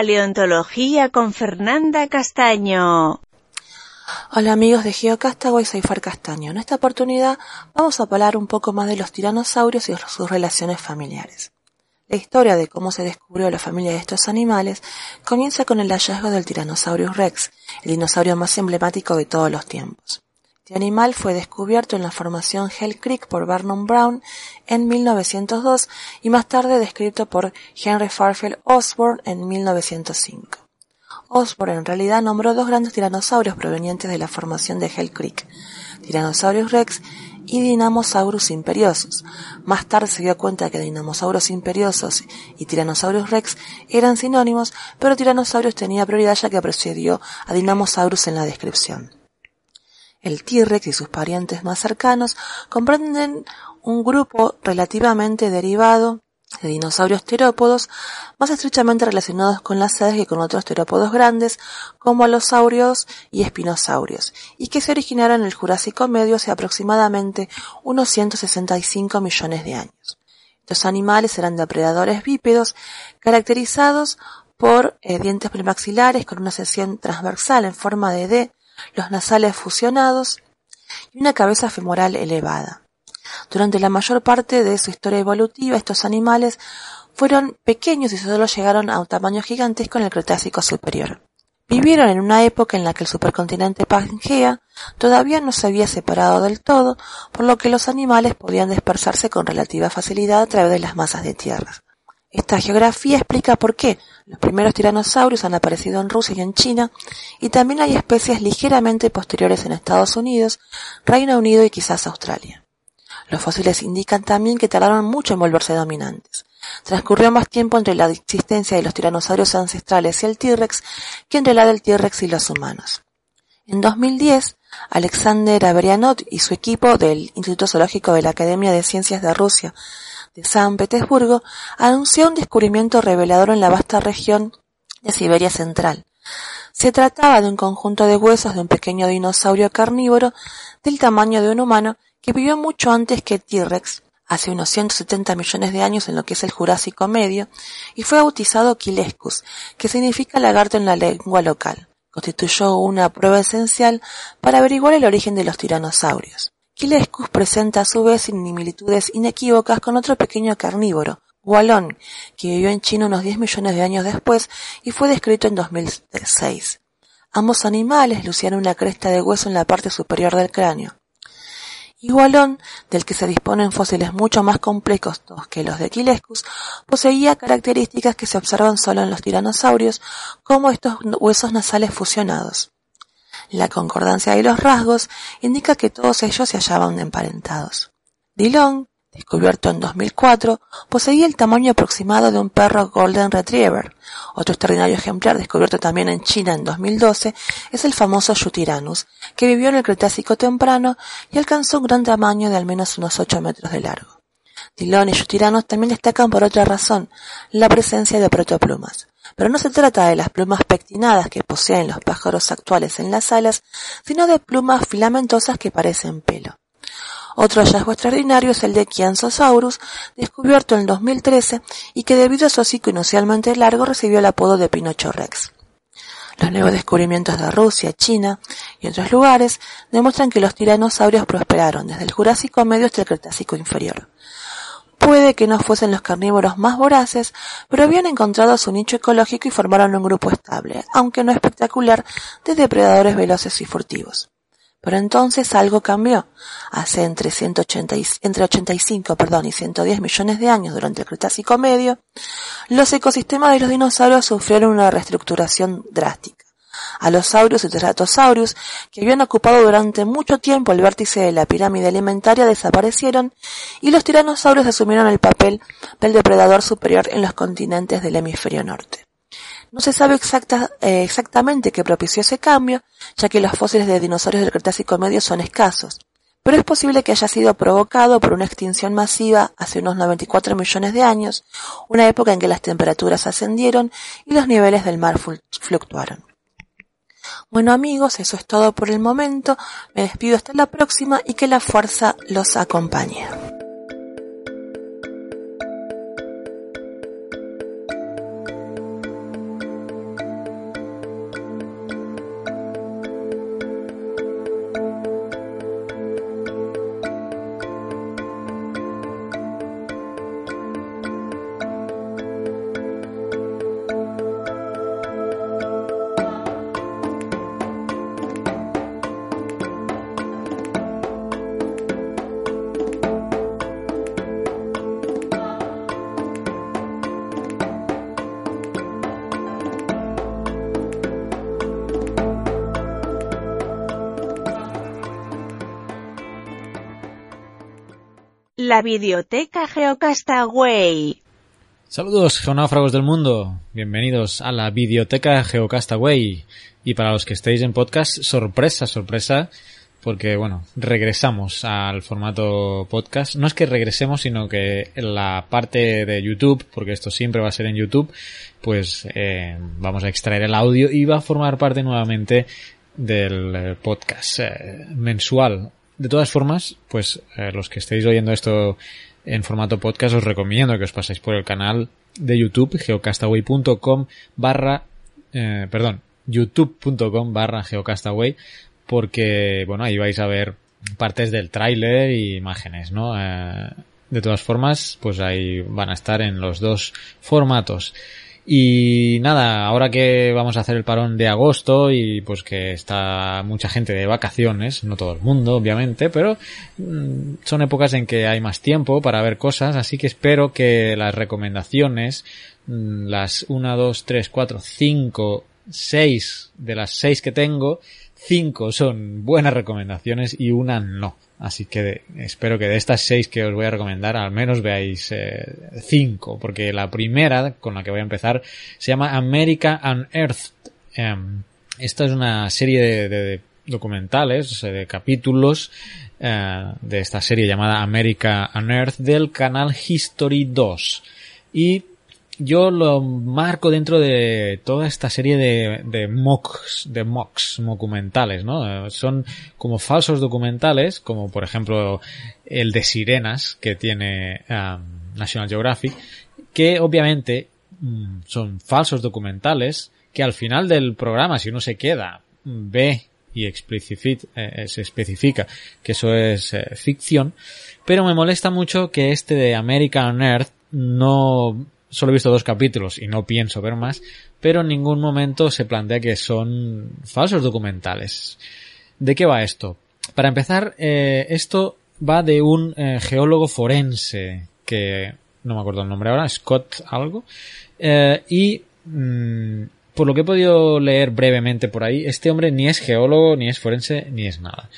Paleontología con Fernanda Castaño. Hola amigos de GeoCastaway, soy Far Castaño. En esta oportunidad vamos a hablar un poco más de los tiranosaurios y sus relaciones familiares. La historia de cómo se descubrió la familia de estos animales comienza con el hallazgo del Tyrannosaurus rex, el dinosaurio más emblemático de todos los tiempos. Este animal fue descubierto en la formación Hell Creek por Vernon Brown en 1902 y más tarde descrito por Henry Farfield Osborne en 1905. Osborne en realidad nombró dos grandes tiranosaurios provenientes de la formación de Hell Creek, Tyrannosaurus rex y Dinamosaurus imperiosus. Más tarde se dio cuenta que Dinamosaurus imperiosus y Tyrannosaurus rex eran sinónimos, pero Tyrannosaurus tenía prioridad ya que precedió a Dinamosaurus en la descripción. El T-Rex y sus parientes más cercanos comprenden un grupo relativamente derivado de dinosaurios terópodos más estrechamente relacionados con las aves que con otros terópodos grandes como alosaurios y espinosaurios y que se originaron en el Jurásico Medio hace aproximadamente unos 165 millones de años. Estos animales eran depredadores bípedos caracterizados por eh, dientes premaxilares con una sección transversal en forma de D, los nasales fusionados y una cabeza femoral elevada. Durante la mayor parte de su historia evolutiva, estos animales fueron pequeños y solo llegaron a un tamaño gigantesco en el Cretácico superior. Vivieron en una época en la que el supercontinente Pangea todavía no se había separado del todo, por lo que los animales podían dispersarse con relativa facilidad a través de las masas de tierra. Esta geografía explica por qué los primeros tiranosaurios han aparecido en Rusia y en China, y también hay especies ligeramente posteriores en Estados Unidos, Reino Unido y quizás Australia. Los fósiles indican también que tardaron mucho en volverse dominantes. Transcurrió más tiempo entre la existencia de los tiranosaurios ancestrales y el T-Rex que entre la del T-Rex y los humanos. En 2010, Alexander Averianot y su equipo del Instituto Zoológico de la Academia de Ciencias de Rusia de San Petersburgo anunció un descubrimiento revelador en la vasta región de Siberia Central. Se trataba de un conjunto de huesos de un pequeño dinosaurio carnívoro del tamaño de un humano que vivió mucho antes que T-Rex, hace unos 170 millones de años en lo que es el Jurásico Medio, y fue bautizado Quilescus, que significa lagarto en la lengua local. Constituyó una prueba esencial para averiguar el origen de los tiranosaurios. Quilescus presenta a su vez similitudes inequívocas con otro pequeño carnívoro, Gualón, que vivió en China unos 10 millones de años después y fue descrito en 2006. Ambos animales lucían una cresta de hueso en la parte superior del cráneo. Igualón, del que se disponen fósiles mucho más complejos que los de Quilescus, poseía características que se observan solo en los tiranosaurios, como estos huesos nasales fusionados. La concordancia de los rasgos indica que todos ellos se hallaban emparentados. Dillon, descubierto en 2004, poseía el tamaño aproximado de un perro Golden Retriever. Otro extraordinario ejemplar descubierto también en China en 2012 es el famoso Yutirannus, que vivió en el Cretácico temprano y alcanzó un gran tamaño de al menos unos 8 metros de largo. Dillon y Yutirannus también destacan por otra razón, la presencia de protoplumas. Pero no se trata de las plumas pectinadas que poseen los pájaros actuales en las alas, sino de plumas filamentosas que parecen pelo. Otro hallazgo extraordinario es el de Kianzosaurus, descubierto en 2013 y que debido a su hocico inusualmente largo recibió el apodo de Pinocho Rex. Los nuevos descubrimientos de Rusia, China y otros lugares demuestran que los tiranosaurios prosperaron desde el Jurásico medio hasta el Cretácico inferior. Puede que no fuesen los carnívoros más voraces, pero habían encontrado su nicho ecológico y formaron un grupo estable, aunque no espectacular, de depredadores veloces y furtivos. Pero entonces algo cambió. Hace entre, 180 y, entre 85 perdón, y 110 millones de años durante el Cretácico Medio, los ecosistemas de los dinosaurios sufrieron una reestructuración drástica. Alosaurus y Teratosaurus, que habían ocupado durante mucho tiempo el vértice de la pirámide alimentaria, desaparecieron y los tiranosaurios asumieron el papel del depredador superior en los continentes del hemisferio norte. No se sabe eh, exactamente qué propició ese cambio, ya que los fósiles de dinosaurios del Cretácico medio son escasos, pero es posible que haya sido provocado por una extinción masiva hace unos 94 millones de años, una época en que las temperaturas ascendieron y los niveles del mar fluctuaron. Bueno amigos, eso es todo por el momento, me despido hasta la próxima y que la fuerza los acompañe. La videoteca Geocastaway. Saludos, geonáufragos del mundo. Bienvenidos a la videoteca Geocastaway. Y para los que estéis en podcast, sorpresa, sorpresa, porque bueno, regresamos al formato podcast. No es que regresemos, sino que en la parte de YouTube, porque esto siempre va a ser en YouTube, pues eh, vamos a extraer el audio y va a formar parte nuevamente del podcast eh, mensual. De todas formas, pues eh, los que estéis oyendo esto en formato podcast os recomiendo que os paséis por el canal de YouTube geocastaway.com barra eh, perdón youtube.com barra geocastaway porque bueno ahí vais a ver partes del tráiler y imágenes no Eh, de todas formas pues ahí van a estar en los dos formatos y nada, ahora que vamos a hacer el parón de agosto y pues que está mucha gente de vacaciones, no todo el mundo obviamente, pero mm, son épocas en que hay más tiempo para ver cosas, así que espero que las recomendaciones, mm, las 1, 2, 3, 4, 5, 6 de las 6 que tengo, 5 son buenas recomendaciones y una no. Así que espero que de estas seis que os voy a recomendar al menos veáis eh, cinco, porque la primera con la que voy a empezar se llama America Unearthed. Em, esta es una serie de, documentales, de capítulos eh, de esta serie llamada America Unearthed del canal History 2. Y yo lo marco dentro de toda esta serie de, mocks, de mocks, documentales, ¿no? Eh, Son como falsos documentales, como por ejemplo el de sirenas que tiene um, National Geographic, que obviamente mm, son falsos documentales que al final del programa, si uno se queda, ve y explicifi- eh, se especifica que eso es eh, ficción, pero me molesta mucho que este de American Earth no solo he visto dos capítulos y no pienso ver más, pero en ningún momento se plantea que son falsos documentales. ¿De qué va esto? Para empezar, eh, esto va de un eh, geólogo forense que no me acuerdo el nombre ahora, Scott algo, eh, y mm, por lo que he podido leer brevemente por ahí, este hombre ni es geólogo, ni es forense, ni es nada.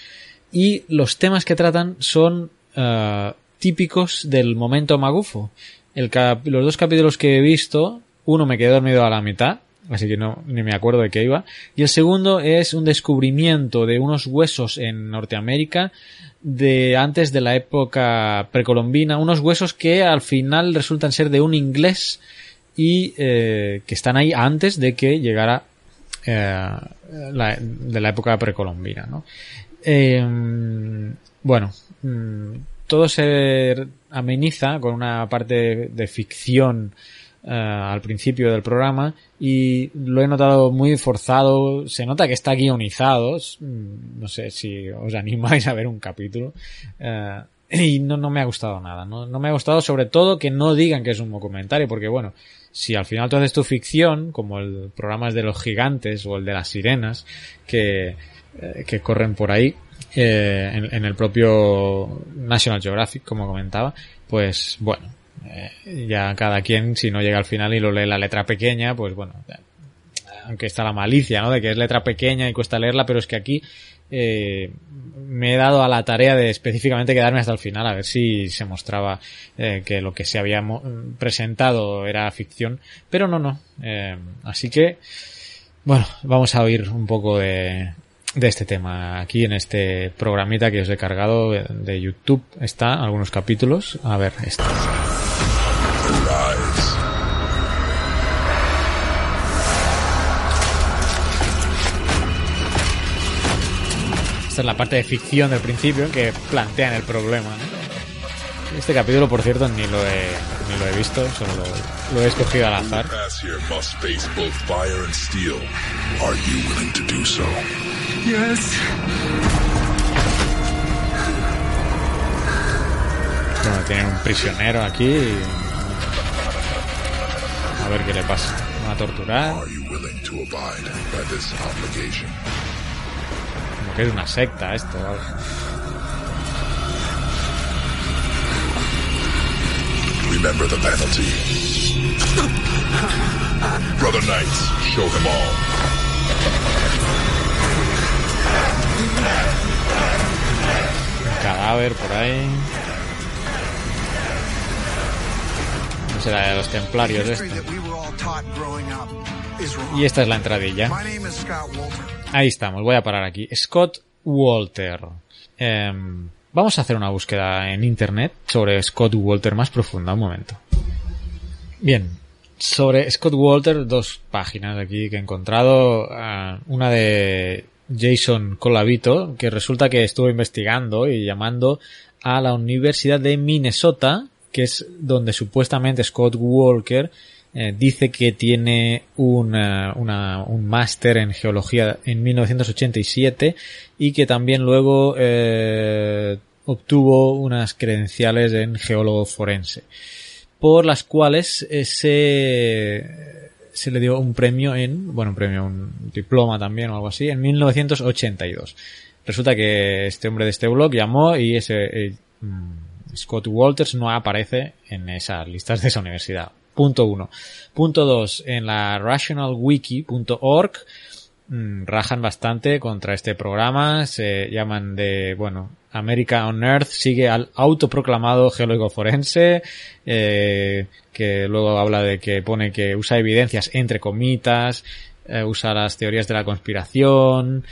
Y los temas que tratan son eh, típicos del momento magufo. Los dos capítulos que he visto, uno me quedé dormido a la mitad, así que no ni me acuerdo de qué iba, y el segundo es un descubrimiento de unos huesos en Norteamérica de antes de la época precolombina, unos huesos que al final resultan ser de un inglés y eh, que están ahí antes de que llegara eh, la, de la época precolombina. Eh, bueno, mm, todo se ameniza con una parte de, ficción eh, al principio del programa y lo he notado muy forzado. Se nota que está guionizado. mm, No sé si os animáis a ver un capítulo. Eh, y no, no me ha gustado nada. ¿no? no me ha gustado sobre todo que no digan que es un documentario porque bueno, si al final tú haces tu ficción, como el programa es de los gigantes o el de las sirenas, que, eh, que corren por ahí, eh, en, el propio National Geographic, como comentaba, pues bueno, eh, ya cada quien, si no llega al final y lo lee la letra pequeña, pues bueno, eh, aunque está la malicia, ¿no? De que es letra pequeña y cuesta leerla, pero es que aquí eh, me he dado a la tarea de específicamente quedarme hasta el final a ver si se mostraba que lo que se había presentado era ficción, pero no, no. Así que, bueno, vamos a oír un poco de, de este tema aquí en este programita que os he cargado de- YouTube. Está algunos capítulos. A ver, este. Esta es la parte de ficción del principio que plantean el problema. ¿no? Este capítulo, por cierto, ni lo he, ni lo he visto, solo lo, lo he escogido al azar. Bueno, tienen un prisionero aquí y... A ver qué le pasa. ¿Lo van a torturar? Como que es una secta esto. ¿vale? Remember the penalty. Brother Knights, show them all. Un cadáver por ahí. será de los templarios esto. Y esta es la entradilla. Ahí estamos, voy a parar aquí. Scott Walter. Em, vamos a hacer una búsqueda en internet sobre Scott Walter más profunda, un momento. Bien, sobre Scott Walter, dos páginas aquí que he encontrado. Ah, una de Jason Colavito, que resulta que estuvo investigando y llamando a la Universidad de Minnesota, que es donde supuestamente Scott Walker eh, dice que tiene una, una, un máster en geología en 1987 y que también luego eh, obtuvo unas credenciales en geólogo forense, por las cuales eh, se, se le dio un premio en, bueno, un premio, un diploma también o algo así, en 1982. Resulta que este hombre de este blog llamó y ese mm, Scott Walters no aparece en esas listas de esa universidad. Punto uno. Punto dos. En la rationalwiki.org mm, rajan bastante contra este programa. Se llaman de, bueno, America on Earth sigue al autoproclamado geólogo forense, eh, que luego habla de que pone que usa evidencias entre comitas, eh, usa las teorías de la conspiración,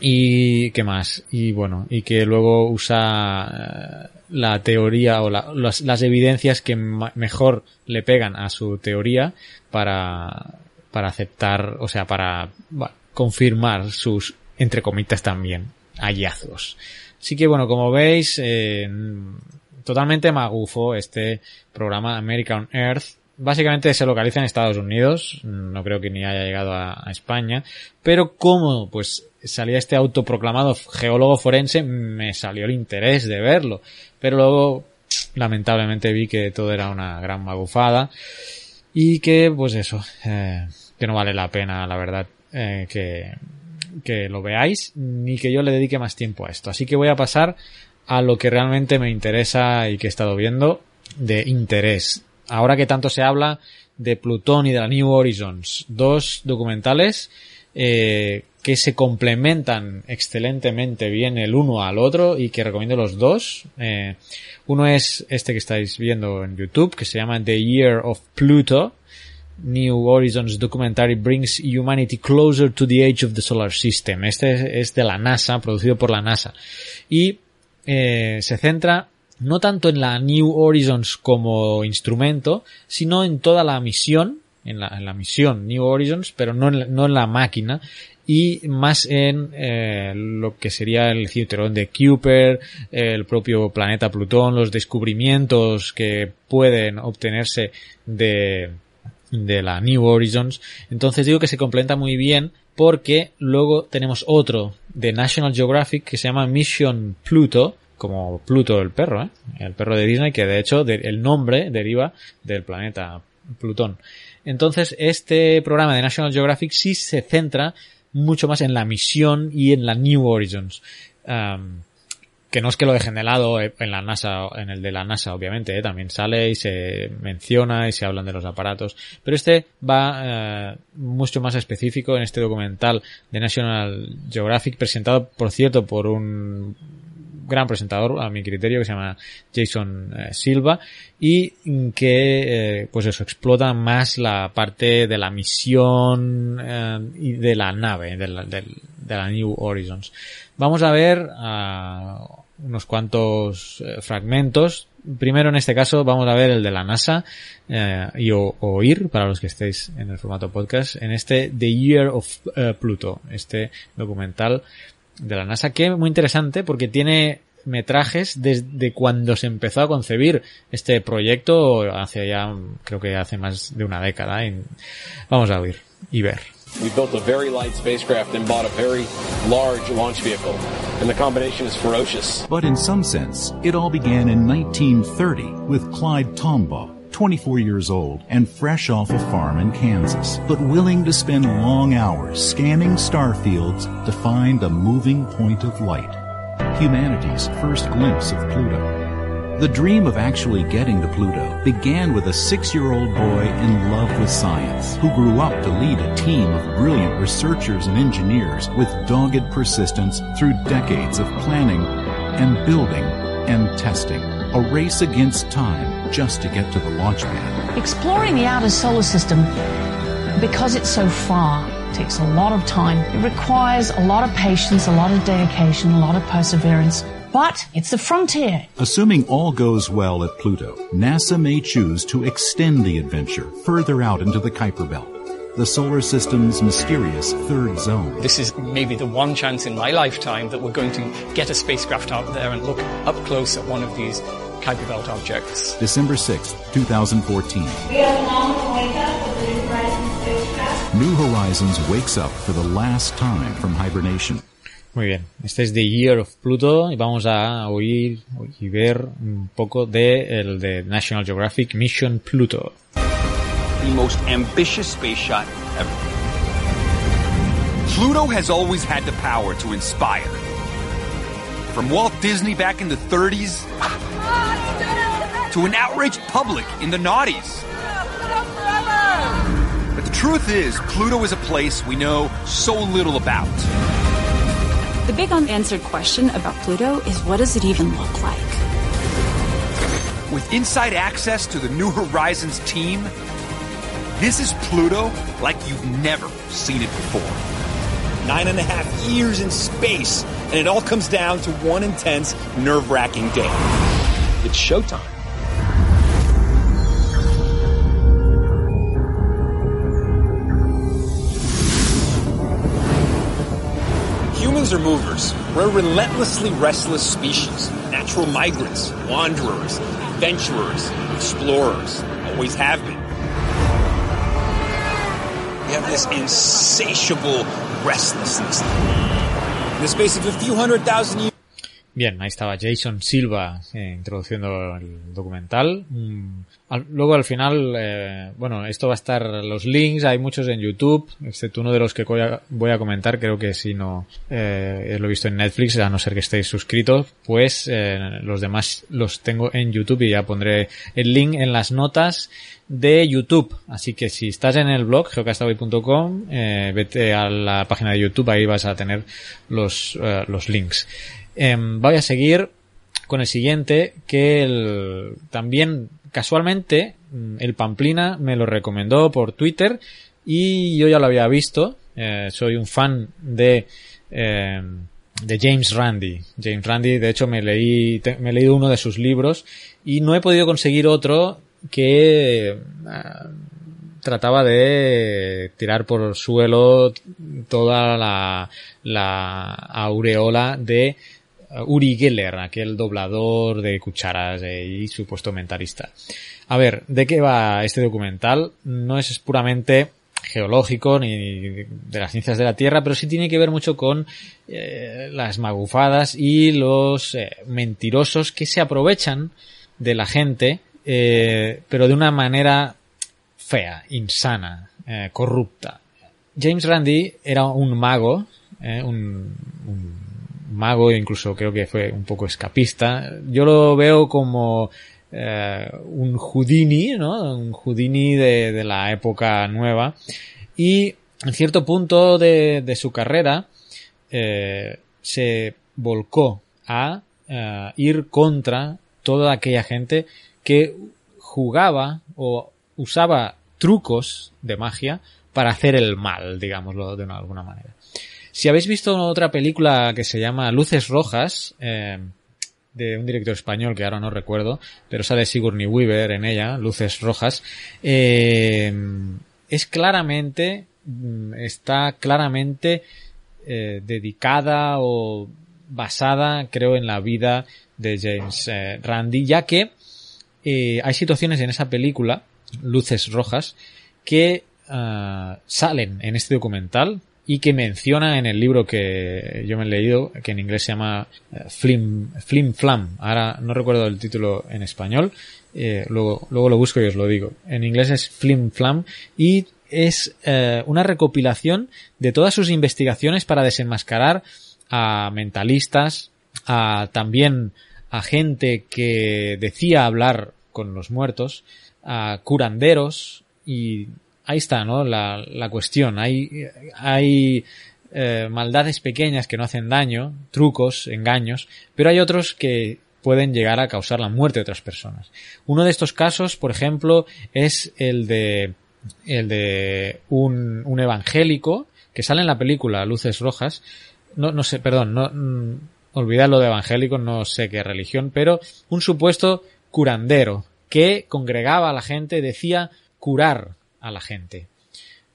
y qué más y bueno y que luego usa eh, la teoría o las, las, evidencias que mejor le pegan a su teoría para para aceptar o sea para confirmar sus entre comitas también hallazgos. Así que bueno como veis eh, totalmente magufo este programa American Earth básicamente se localiza en Estados Unidos, no creo que ni haya llegado a, España, pero como pues salía este autoproclamado geólogo forense, me salió el interés de verlo, pero luego lamentablemente vi que todo era una gran magufada y que pues eso, eh, que no vale la pena la verdad eh, que, que lo veáis ni que yo le dedique más tiempo a esto. Así que voy a pasar a lo que realmente me interesa y que he estado viendo de interés ahora que tanto se habla de Plutón y de la New Horizons, dos documentales eh, que se complementan excelentemente bien el uno al otro y que recomiendo los dos. Eh, uno es este que estáis viendo en YouTube, que se llama The Year of Pluto. New Horizons Documentary Brings Humanity Closer to the Age of the Solar System. Este es de la NASA, producido por la NASA. Y eh, se centra no tanto en la New Horizons como instrumento, sino en toda la misión, en la, misión New Horizons, pero no en, la máquina, y más en eh, lo que sería el cinturón de Kuiper, el propio planeta Plutón, los descubrimientos que pueden obtenerse de, de la New Horizons. Entonces digo que se completa muy bien porque luego tenemos otro de National Geographic que se llama Mission Pluto, como Pluto el perro, ¿eh? el perro de Disney, que de hecho el nombre deriva del planeta Plutón. Entonces, este programa de National Geographic sí se centra mucho más en la misión y en la New Horizons. que no es que lo dejen de lado eh, en la NASA, en el de la NASA, obviamente, ¿eh? también sale y se menciona y se hablan de los aparatos. Pero este va mucho más específico en este documental de National Geographic, presentado, por cierto, por un gran presentador a mi criterio que se llama Jason eh, Silva y que eh, pues eso explota más la parte de la misión eh, y de la nave de la, de, la, New Horizons. Vamos a ver unos cuantos fragmentos. Primero en este caso vamos a ver el de la NASA y oír para los que estéis en el formato podcast en este The Year of Pluto este documental de la NASA, que es muy interesante porque tiene metrajes desde cuando se empezó a concebir este proyecto hace ya, creo que hace más de una década. Y vamos a oír y ver. We built a very light spacecraft and bought a very large launch vehicle. And the combination is ferocious. But in some sense, it all began in 1930 with Clyde Tombaugh 24 years old and fresh off a farm in Kansas, but willing to spend long hours scanning star fields to find a moving point of light. Humanity's first glimpse of Pluto. The dream of actually getting to Pluto began with a six-year-old boy in love with science who grew up to lead a team of brilliant researchers and engineers with dogged persistence through decades of planning and building and testing. A race against time just to get to the launch pad. Exploring the outer solar system, because it's so far, takes a lot of time. It requires a lot of patience, a lot of dedication, a lot of perseverance. But it's the frontier. Assuming all goes well at Pluto, NASA may choose to extend the adventure further out into the Kuiper Belt, the solar system's mysterious third zone. This is maybe the one chance in my lifetime that we're going to get a spacecraft out there and look up close at one of these Kuiper Belt objects. December 6th, 2014. New Horizons wakes up for the last time from hibernation. Muy bien, este es The Year of Pluto y vamos a oír y ver un poco de el de National Geographic Mission Pluto. The most ambitious space shot ever. Pluto has always had the power to inspire. From Walt Disney back in the 30s to an outraged public in the noughties. But the truth is, Pluto is a place we know so little about. The big unanswered question about Pluto is what does it even look like? With inside access to the New Horizons team, this is Pluto like you've never seen it before. Nine and a half years in space, and it all comes down to one intense, nerve wracking day. It's showtime. Humans are movers. We're a relentlessly restless species. Natural migrants, wanderers, adventurers, explorers. Always have been. Bien, ahí estaba Jason Silva eh, introduciendo el documental. Mm, luego al final, eh, bueno, esto va a estar los links, hay muchos en YouTube, excepto uno de los que voy a, voy a comentar, creo que si no eh, lo he visto en Netflix, a no ser que estéis suscritos, pues eh, los demás los tengo en YouTube y ya pondré el link en las notas de YouTube. Así que si estás en el blog geocastaway.com, eh, vete a la página de YouTube, ahí vas a tener los, eh, los links. Em, voy a seguir con el siguiente, que el- también casualmente mm, el Pamplina me lo recomendó por Twitter y yo ya lo había visto. Eh, soy un fan de eh, de James Randi. James Randi, de hecho, me leí me he leído uno de sus libros y no he podido conseguir otro que ah, trataba de tirar por el suelo toda la, la aureola de uh, Uri Geller, aquel doblador de cucharas eh, y supuesto mentalista. A ver, ¿de qué va este documental? No es puramente geológico ni de las ciencias de la Tierra, pero sí tiene que ver mucho con eh, las magufadas y los eh, mentirosos que se aprovechan de la gente, eh, pero de una manera fea, insana, eh, corrupta. James Randi era un mago, eh, un, un mago, incluso creo que fue un poco escapista. Yo lo veo como un Houdini, ¿no? Un Houdini de, la época nueva. Y en cierto punto de, de su carrera se volcó a ir contra toda aquella gente que jugaba o usaba trucos de magia para hacer el mal, digámoslo de una- alguna manera. Si habéis visto otra película que se llama Luces Rojas, eh, de un director español que ahora no recuerdo, pero sale Sigourney Weaver en ella, Luces Rojas, eh, es claramente, mm, está claramente eh, dedicada o basada, creo, en la vida de James Randi, ya que eh, hay situaciones en esa película, Luces Rojas, que ah, salen en este documental y que menciona en el libro que yo me he leído, que en inglés se llama eh, Flim, Flim Flam. Ahora no recuerdo el título en español, eh, luego, luego lo busco y os lo digo. En inglés es Flim Flam y es una recopilación de todas sus investigaciones para desenmascarar a mentalistas, a también a gente que decía hablar con los muertos, a curanderos y ahí está, ¿no? La, la cuestión. Hay, hay eh, maldades pequeñas que no hacen daño, trucos, engaños, pero hay otros que pueden llegar a causar la muerte de otras personas. Uno de estos casos, por ejemplo, es el de el de un, un evangélico que sale en la película Luces Rojas. No, no sé, perdón, no, mm, olvidad lo de evangélico, no sé qué religión, pero un supuesto curandero que congregaba a la gente, decía curar a la gente.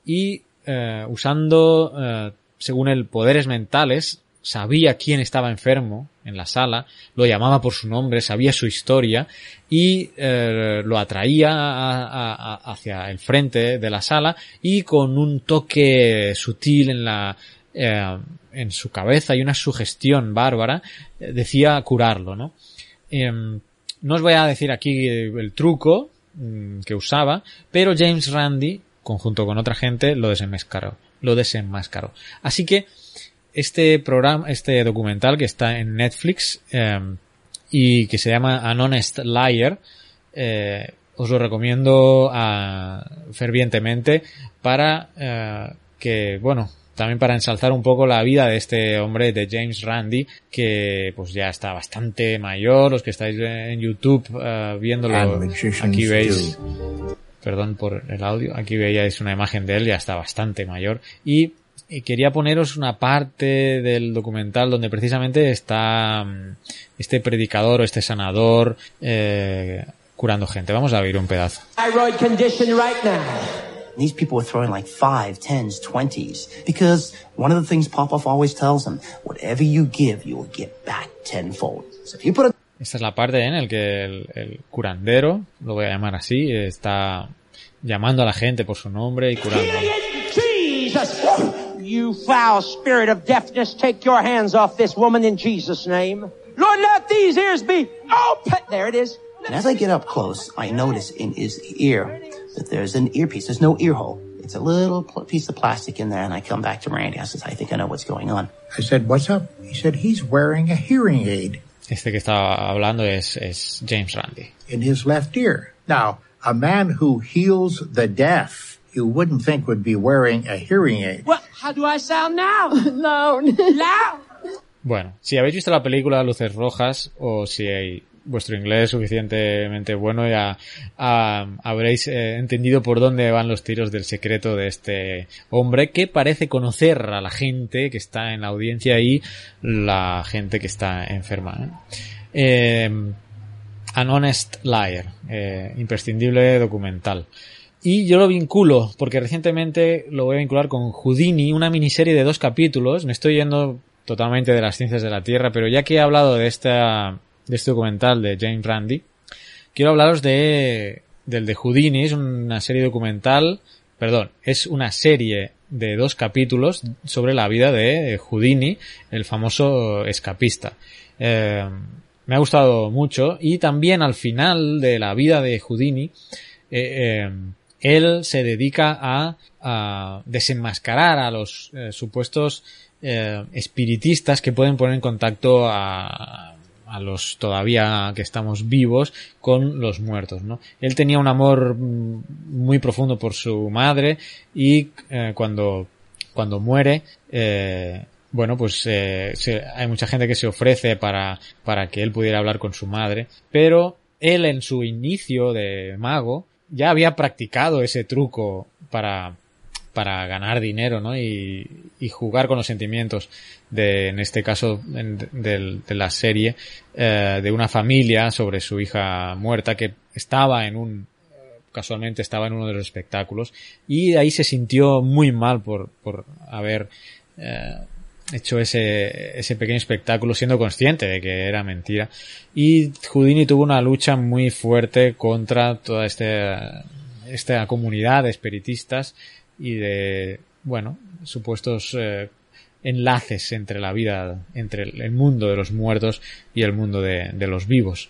Y eh, usando, eh, según el poderes mentales, sabía quién estaba enfermo en la sala, lo llamaba por su nombre, sabía su historia y eh, lo atraía hacia el frente de la sala y con un toque sutil en la eh, en su cabeza y una sugestión bárbara eh, decía curarlo, ¿no? Em, no os voy a decir aquí el truco mm, que usaba, pero James Randi, conjunto con otra gente, lo desenmascaró. Lo desenmascaró. Así que este programa, este documental que está en Netflix eh, y que se llama An Honest Liar, eh, os lo recomiendo ah, fervientemente para que, bueno, también para ensalzar un poco la vida de este hombre, de James Randi, que pues ya está bastante mayor, los que estáis en YouTube eh, viéndolo, magicians aquí veis, perdón por el audio, aquí veíais una imagen de él, ya está bastante mayor, y, y quería poneros una parte del documental donde precisamente está mm, este predicador o este sanador eh, curando gente. Vamos a oír un pedazo. thyroid condition right now. These people are throwing like five, tens, twenties. Because one of the things Popoff always tells them, whatever you give, you will get back tenfold. So if you put a Esta es la parte ¿eh? en la que el, el curandero, lo voy a llamar así, está llamando a la gente por su nombre y curando. Jesus! You foul spirit of deafness, take your hands off this woman in Jesus' name. Lord, let these ears be open. There it is. And as I get up close, I notice in his ear that there's an earpiece. There's no ear hole. It's a little pl- piece of plastic in there. And I come back to Randy. I says, I think I know what's going on. I said, what's up? He said, he's wearing a hearing aid Este que estaba hablando es, es James Randy. in his left ear. Now, a man who heals the deaf, you wouldn't think would be wearing a hearing aid. Well, how do I sound now? no. Loud. Bueno, si habéis visto la película Luces Rojas o si hay vuestro inglés es suficientemente bueno ya ah, habréis eh, entendido por dónde van los tiros del secreto de este hombre que parece conocer a la gente que está en la audiencia y la gente que está enferma. ¿eh? Eh, An Honest Liar, eh, imprescindible documental. Y yo lo vinculo, porque recientemente lo voy a vincular con Houdini, una miniserie de dos capítulos. Me estoy yendo totalmente de las ciencias de la Tierra, pero ya que he hablado de esta, de este documental de James Randi, quiero hablaros de, del de Houdini, es una serie documental, perdón, es una serie de dos capítulos sobre la vida de Houdini, el famoso escapista. Eh, me ha gustado mucho y también al final de la vida de Houdini, eh, eh, él se dedica a, a desenmascarar a los supuestos espiritistas que pueden poner en contacto a, a los todavía que estamos vivos con los muertos, ¿no? Él tenía un amor mm, muy profundo por su madre y eh, cuando cuando muere eh, bueno, pues eh, hay mucha gente que se ofrece para, para que él pudiera hablar con su madre, pero él en su inicio de mago ya había practicado ese truco para, para ganar dinero, ¿no? Y, y jugar con los sentimientos de, en este caso, en- del- de, la serie, eh, de una familia sobre su hija muerta que estaba en un, casualmente estaba en uno de los espectáculos y de ahí se sintió muy mal por, por haber, eh, hecho ese, ese pequeño espectáculo siendo consciente de que era mentira. Y Houdini tuvo una lucha muy fuerte contra toda este, esta comunidad de espiritistas y de, bueno, supuestos eh, enlaces entre la vida, entre el mundo de los muertos y el mundo de, los vivos.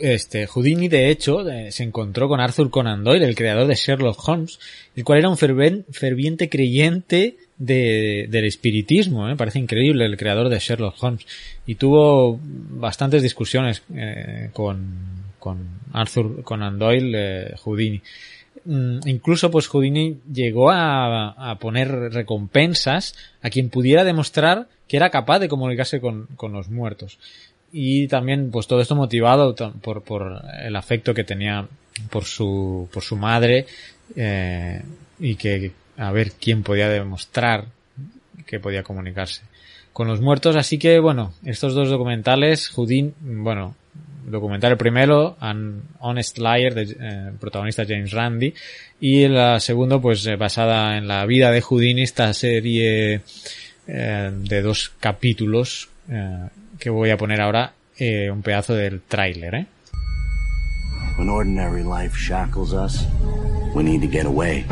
Este, Houdini, de hecho, eh, se encontró con Arthur Conan Doyle, el creador de Sherlock Holmes, el cual era un ferviente creyente de, del espiritismo, ¿eh? parece increíble el creador de Sherlock Holmes, y tuvo bastantes discusiones eh, con, con Arthur Conan Doyle, eh, Houdini. Mm, incluso pues Houdini llegó a, a poner recompensas a quien pudiera demostrar que era capaz de comunicarse con, con los muertos. y también pues todo esto motivado por, por el afecto que tenía por su, por su madre eh, y que a ver quién podía demostrar que podía comunicarse con los muertos. Así que bueno, estos dos documentales, Houdini, bueno, documental el primero, An Honest Liar, de eh, protagonista James Randi, y el segundo, pues eh, basada en la vida de Houdini, esta serie eh, de dos capítulos eh, que voy a poner ahora eh, un pedazo del tráiler, ¿eh? When ordinary life shackles us, we need to get away.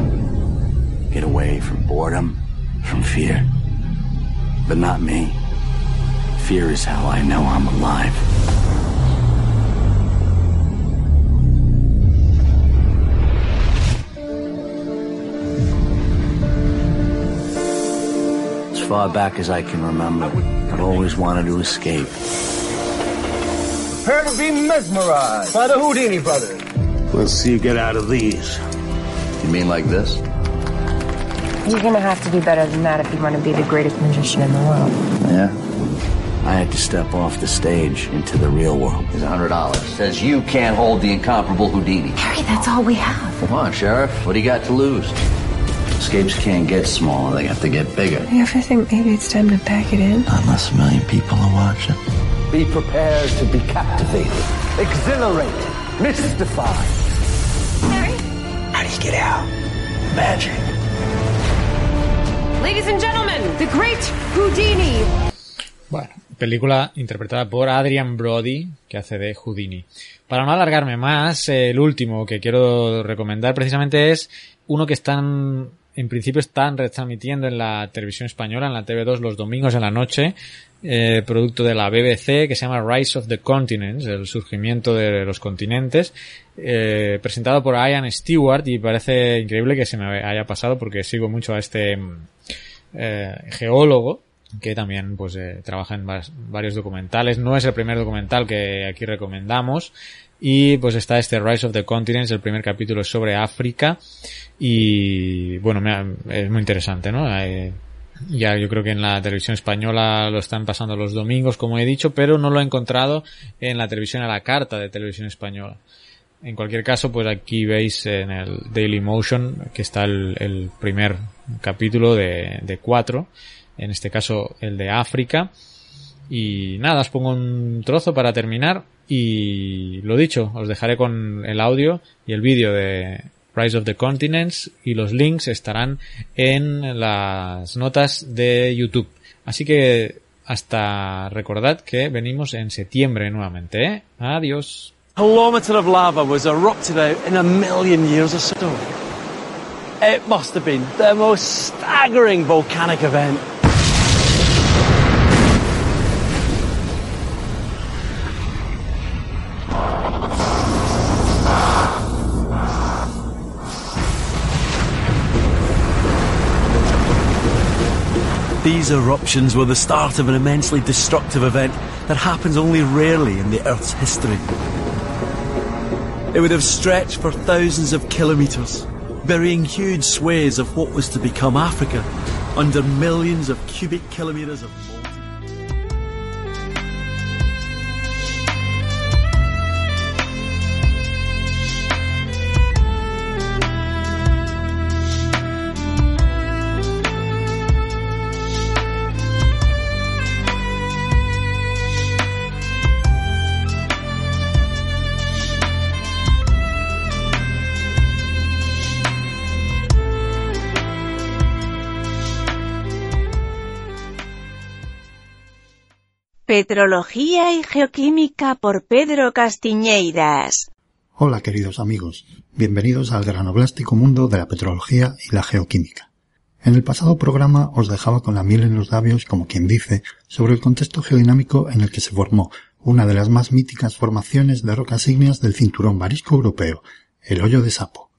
Get away from boredom, from fear. But not me. Fear is how I know I'm alive. Far back as I can remember, I've always wanted to escape. Prepare to be mesmerized by the Houdini brothers. Let's see you get out of these. You mean like this? You're gonna have to do better than that if you want to be the greatest magician in the world. Yeah. I had to step off the stage into the real world. Here's a hundred dollars. Says you can't hold the incomparable Houdini. Harry, that's all we have. Come on, Sheriff. What do you got to lose? Escapes can't get smaller, they have to get bigger. You ever think maybe it's time to pack it in? Unless a million people are watching. Be prepared to be captivated, exhilarated, mystified. Harry? How do you get out? Magic. Ladies and gentlemen, the great Houdini. Bueno, película interpretada por Adrian Brody, que hace de Houdini. Para no alargarme más, el último que quiero recomendar precisamente es uno que están, en principio están retransmitiendo en la televisión española, en la TV2 los domingos en la noche, eh, producto de la BBC, que se llama Rise of the Continents, el surgimiento de los continentes, eh, presentado por Ian Stewart y parece increíble que se me haya pasado porque sigo mucho a este eh, geólogo que también pues eh, trabaja en varios documentales. No es el primer documental que aquí recomendamos. Y pues está este Rise of the Continents, el primer capítulo sobre África. Y bueno, es muy interesante, ¿no? Eh, ya yo creo que en la televisión española lo están pasando los domingos, como he dicho, pero no lo he encontrado en la televisión a la carta de televisión española. En cualquier caso, pues aquí veis en el Daily Motion que está el, el primer capítulo de, de cuatro en este caso el de África. Y nada, os pongo un trozo para terminar y lo dicho, os dejaré con el audio y el vídeo de Rise of the Continents y los links estarán en las notas de YouTube. Así que hasta recordad que venimos en septiembre nuevamente. ¿eh? Adiós. Kilometer of lava was erupted out in a million years or so. It must have been the most staggering volcanic event These eruptions were the start of an immensely destructive event that happens only rarely in the Earth's history. It would have stretched for thousands of kilometres, burying huge swathes of what was to become Africa under millions of cubic kilometres of Petrología y Geoquímica por Pedro Castiñeiras. Hola queridos amigos, bienvenidos al granoblástico mundo de la petrología y la geoquímica. En el pasado programa os dejaba con la miel en los labios, como quien dice, sobre el contexto geodinámico en el que se formó una de las más míticas formaciones de rocas ígneas del cinturón marisco europeo, el hoyo de sapo.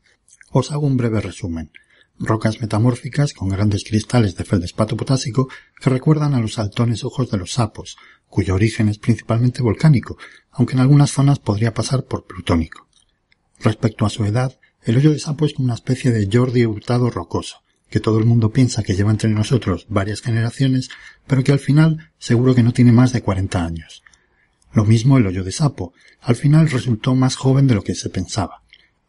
Os hago un breve resumen rocas metamórficas con grandes cristales de feldespato potásico que recuerdan a los saltones ojos de los sapos, cuyo origen es principalmente volcánico, aunque en algunas zonas podría pasar por plutónico. Respecto a su edad, el hoyo de sapo es como una especie de Jordi Hurtado rocoso, que todo el mundo piensa que lleva entre nosotros varias generaciones, pero que al final seguro que no tiene más de 40 años. Lo mismo el hoyo de sapo. Al final resultó más joven de lo que se pensaba.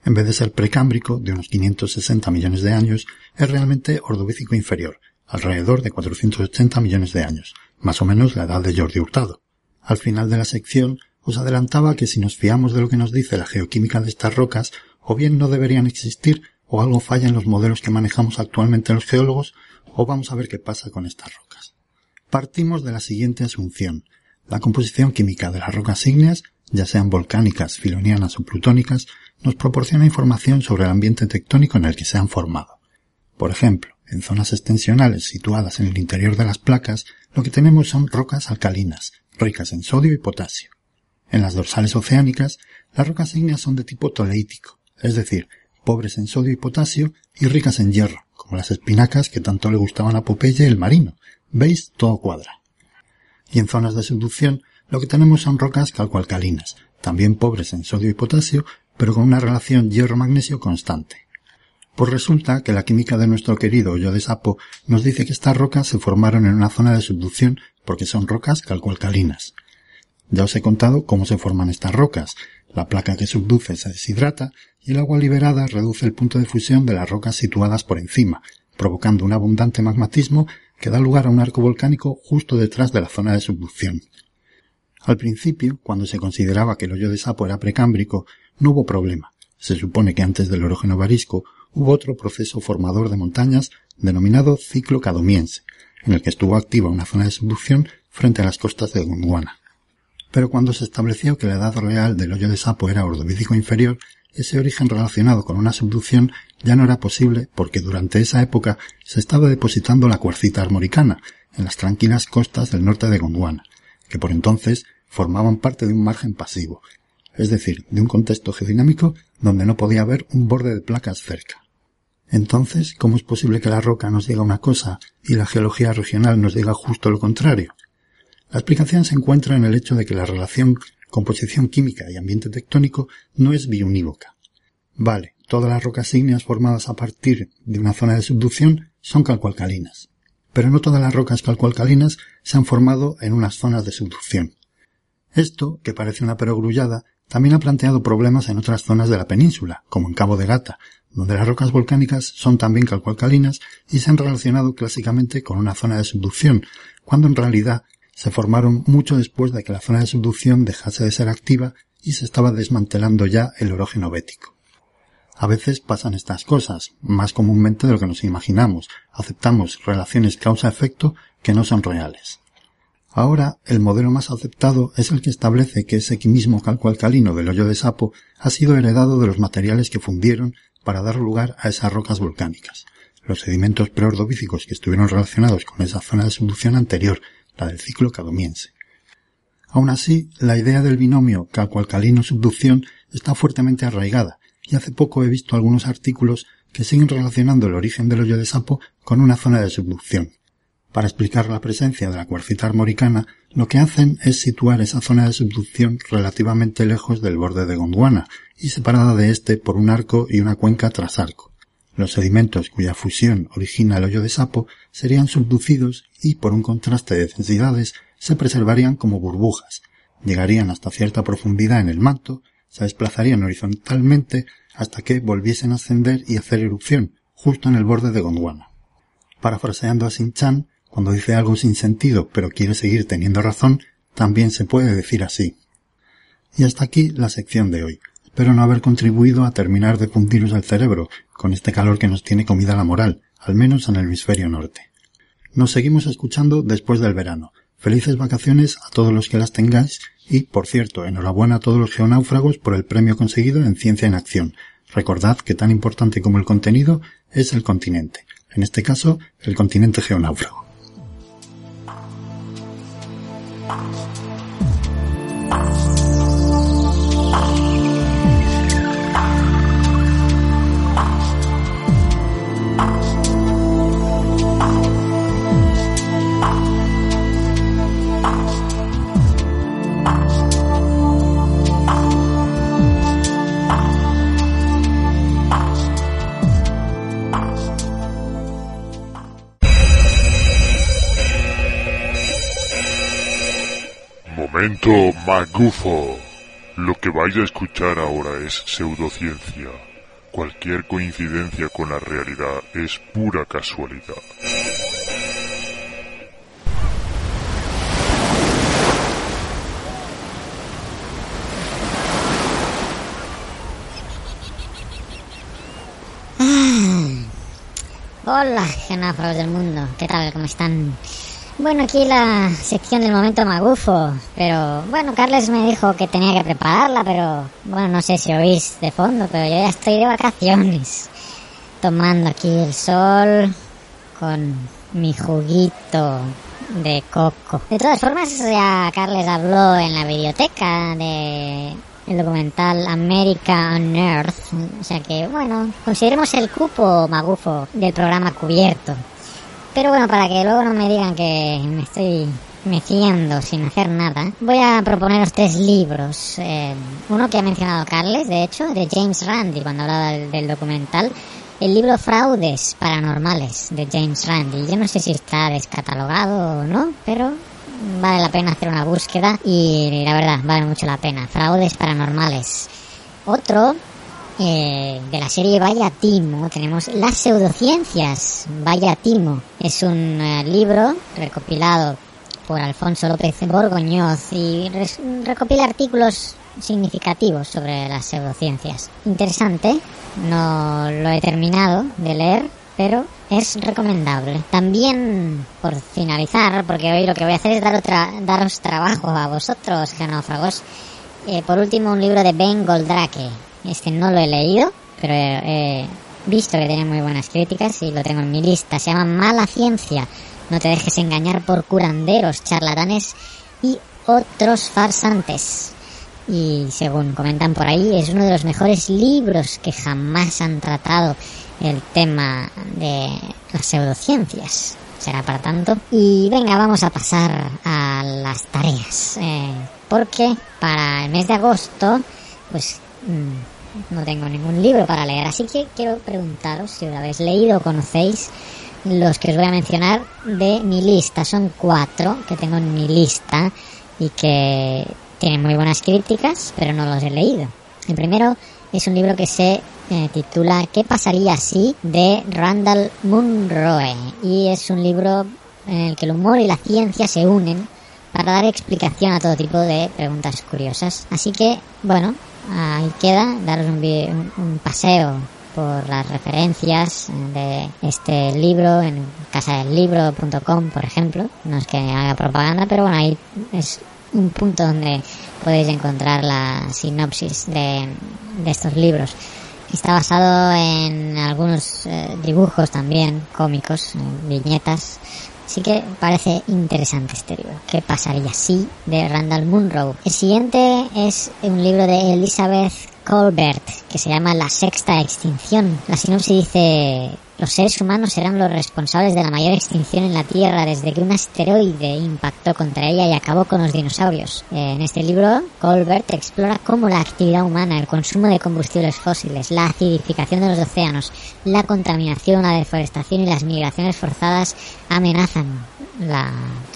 En vez de ser precámbrico, de unos 560 millones de años, es realmente ordovícico inferior, alrededor de 480 millones de años, más o menos la edad de Jordi Hurtado. Al final de la sección os adelantaba que si nos fiamos de lo que nos dice la geoquímica de estas rocas, o bien no deberían existir, o algo falla en los modelos que manejamos actualmente los geólogos, o vamos a ver qué pasa con estas rocas. Partimos de la siguiente asunción. La composición química de las rocas ígneas, ya sean volcánicas, filonianas o plutónicas, nos proporciona información sobre el ambiente tectónico en el que se han formado. Por ejemplo, en zonas extensionales situadas en el interior de las placas, lo que tenemos son rocas alcalinas, ricas en sodio y potasio. En las dorsales oceánicas, las rocas ígneas son de tipo toleítico, es decir, pobres en sodio y potasio y ricas en hierro, como las espinacas que tanto le gustaban a Popeye el marino. ¿Veis? Todo cuadra. Y en zonas de subducción, lo que tenemos son rocas calcoalcalinas, también pobres en sodio y potasio, pero con una relación hierro-magnesio constante. Pues resulta que la química de nuestro querido hoyo de sapo nos dice que estas rocas se formaron en una zona de subducción porque son rocas calcoalcalinas. Ya os he contado cómo se forman estas rocas. La placa que subduce se deshidrata y el agua liberada reduce el punto de fusión de las rocas situadas por encima, provocando un abundante magmatismo que da lugar a un arco volcánico justo detrás de la zona de subducción. Al principio, cuando se consideraba que el hoyo de sapo era precámbrico, no hubo problema. Se supone que antes del orógeno varisco hubo otro proceso formador de montañas denominado ciclo cadomiense, en el que estuvo activa una zona de subducción frente a las costas de Gondwana. Pero cuando se estableció que la edad real del hoyo de sapo era ordovícico inferior, ese origen relacionado con una subducción ya no era posible porque durante esa época se estaba depositando la cuarcita armoricana en las tranquilas costas del norte de Gondwana, que por entonces formaban parte de un margen pasivo, es decir, de un contexto geodinámico donde no podía haber un borde de placas cerca. Entonces, ¿cómo es posible que la roca nos diga una cosa y la geología regional nos diga justo lo contrario? La explicación se encuentra en el hecho de que la relación composición química y ambiente tectónico no es biunívoca. Vale, todas las rocas ígneas formadas a partir de una zona de subducción son calcoalcalinas, pero no todas las rocas calcoalcalinas se han formado en unas zonas de subducción. Esto, que parece una perogrullada, también ha planteado problemas en otras zonas de la península, como en Cabo de Gata, donde las rocas volcánicas son también calcoalcalinas y se han relacionado clásicamente con una zona de subducción, cuando en realidad se formaron mucho después de que la zona de subducción dejase de ser activa y se estaba desmantelando ya el orógeno bético. A veces pasan estas cosas, más comúnmente de lo que nos imaginamos. Aceptamos relaciones causa-efecto que no son reales. Ahora, el modelo más aceptado es el que establece que ese mismo calco alcalino del hoyo de sapo ha sido heredado de los materiales que fundieron para dar lugar a esas rocas volcánicas. Los sedimentos preordovícicos que estuvieron relacionados con esa zona de subducción anterior la del ciclo cadomiense. Aun así, la idea del binomio calco-alcalino-subducción está fuertemente arraigada, y hace poco he visto algunos artículos que siguen relacionando el origen del hoyo de sapo con una zona de subducción. Para explicar la presencia de la cuarcita armoricana, lo que hacen es situar esa zona de subducción relativamente lejos del borde de Gondwana y separada de éste por un arco y una cuenca tras arco. Los sedimentos cuya fusión origina el hoyo de sapo serían subducidos y, por un contraste de densidades, se preservarían como burbujas, llegarían hasta cierta profundidad en el manto, se desplazarían horizontalmente hasta que volviesen a ascender y hacer erupción, justo en el borde de Gondwana. Parafraseando a Sin-Chan, cuando dice algo sin sentido pero quiere seguir teniendo razón, también se puede decir así. Y hasta aquí la sección de hoy. Espero no haber contribuido a terminar de fundiros el cerebro con este calor que nos tiene comida la moral, al menos en el hemisferio norte. Nos seguimos escuchando después del verano. Felices vacaciones a todos los que las tengáis y, por cierto, enhorabuena a todos los geonáufragos por el premio conseguido en Ciencia en Acción. Recordad que tan importante como el contenido es el continente. En este caso, el continente geonáufrago. Bye. Momento magufo. Lo que vais a escuchar ahora es pseudociencia. Cualquier coincidencia con la realidad es pura casualidad. Hola, genáfragos del mundo. ¿Qué tal? ¿Cómo están? Bueno, aquí la sección del momento magufo. Pero bueno, Carles me dijo que tenía que prepararla, pero bueno, no sé si oís de fondo, pero yo ya estoy de vacaciones. Tomando aquí el sol con mi juguito de coco. De todas formas, ya Carles habló en la biblioteca de el documental America on Earth. O sea que, bueno, consideremos el cupo magufo del programa cubierto. Pero bueno, para que luego no me digan que me estoy meciendo sin hacer nada, voy a proponeros tres libros. Eh, uno que ha mencionado Carles, de hecho, de James Randi, cuando hablaba del, del documental. El libro Fraudes Paranormales de James Randi. Yo no sé si está descatalogado o no, pero vale la pena hacer una búsqueda y la verdad vale mucho la pena. Fraudes paranormales. Otro eh, de la serie Vaya Timo tenemos Las pseudociencias. Vaya Timo es un eh, libro recopilado por Alfonso López Borgoñoz y recopila artículos significativos sobre las pseudociencias. Interesante, no lo he terminado de leer, pero es recomendable. También, por finalizar, porque hoy lo que voy a hacer es dar otra, daros trabajo a vosotros, genófagos. Eh, por último, un libro de Ben Goldrake. Este no lo he leído, pero he, visto que tiene muy buenas críticas y lo tengo en mi lista. Se llama Mala Ciencia. No te dejes engañar por curanderos, charlatanes y otros farsantes. Y según comentan por ahí, es uno de los mejores libros que jamás han tratado el tema de las pseudociencias. Será para tanto. Y venga, vamos a pasar a las tareas. Eh, porque para el mes de agosto, pues mm, no tengo ningún libro para leer. Así que quiero preguntaros si lo habéis leído o conocéis los que os voy a mencionar de mi lista. Son cuatro que tengo en mi lista y que tienen muy buenas críticas, pero no los he leído. El primero es un libro que se eh, titula ¿Qué pasaría si? de Randall Munroe y es un libro en el que el humor y la ciencia se unen para dar explicación a todo tipo de preguntas curiosas. Así que, bueno, ahí queda, daros un, un- paseo por las referencias de este libro en casadelibro.com, por ejemplo. No es que haga propaganda, pero bueno, ahí es un punto donde podéis encontrar la sinopsis de estos libros. Está basado en algunos eh, dibujos también, cómicos, viñetas. Así que parece interesante este libro. ¿Qué pasaría si? de Randall Munro. El siguiente es un libro de Elizabeth Colbert que se llama La sexta extinción. La sinopsis dice los seres humanos serán los responsables de la mayor extinción en la Tierra desde que un asteroide impactó contra ella y acabó con los dinosaurios. En este libro, Colbert explora cómo la actividad humana, el consumo de combustibles fósiles, la acidificación de los océanos, la contaminación, la deforestación y las migraciones forzadas amenazan la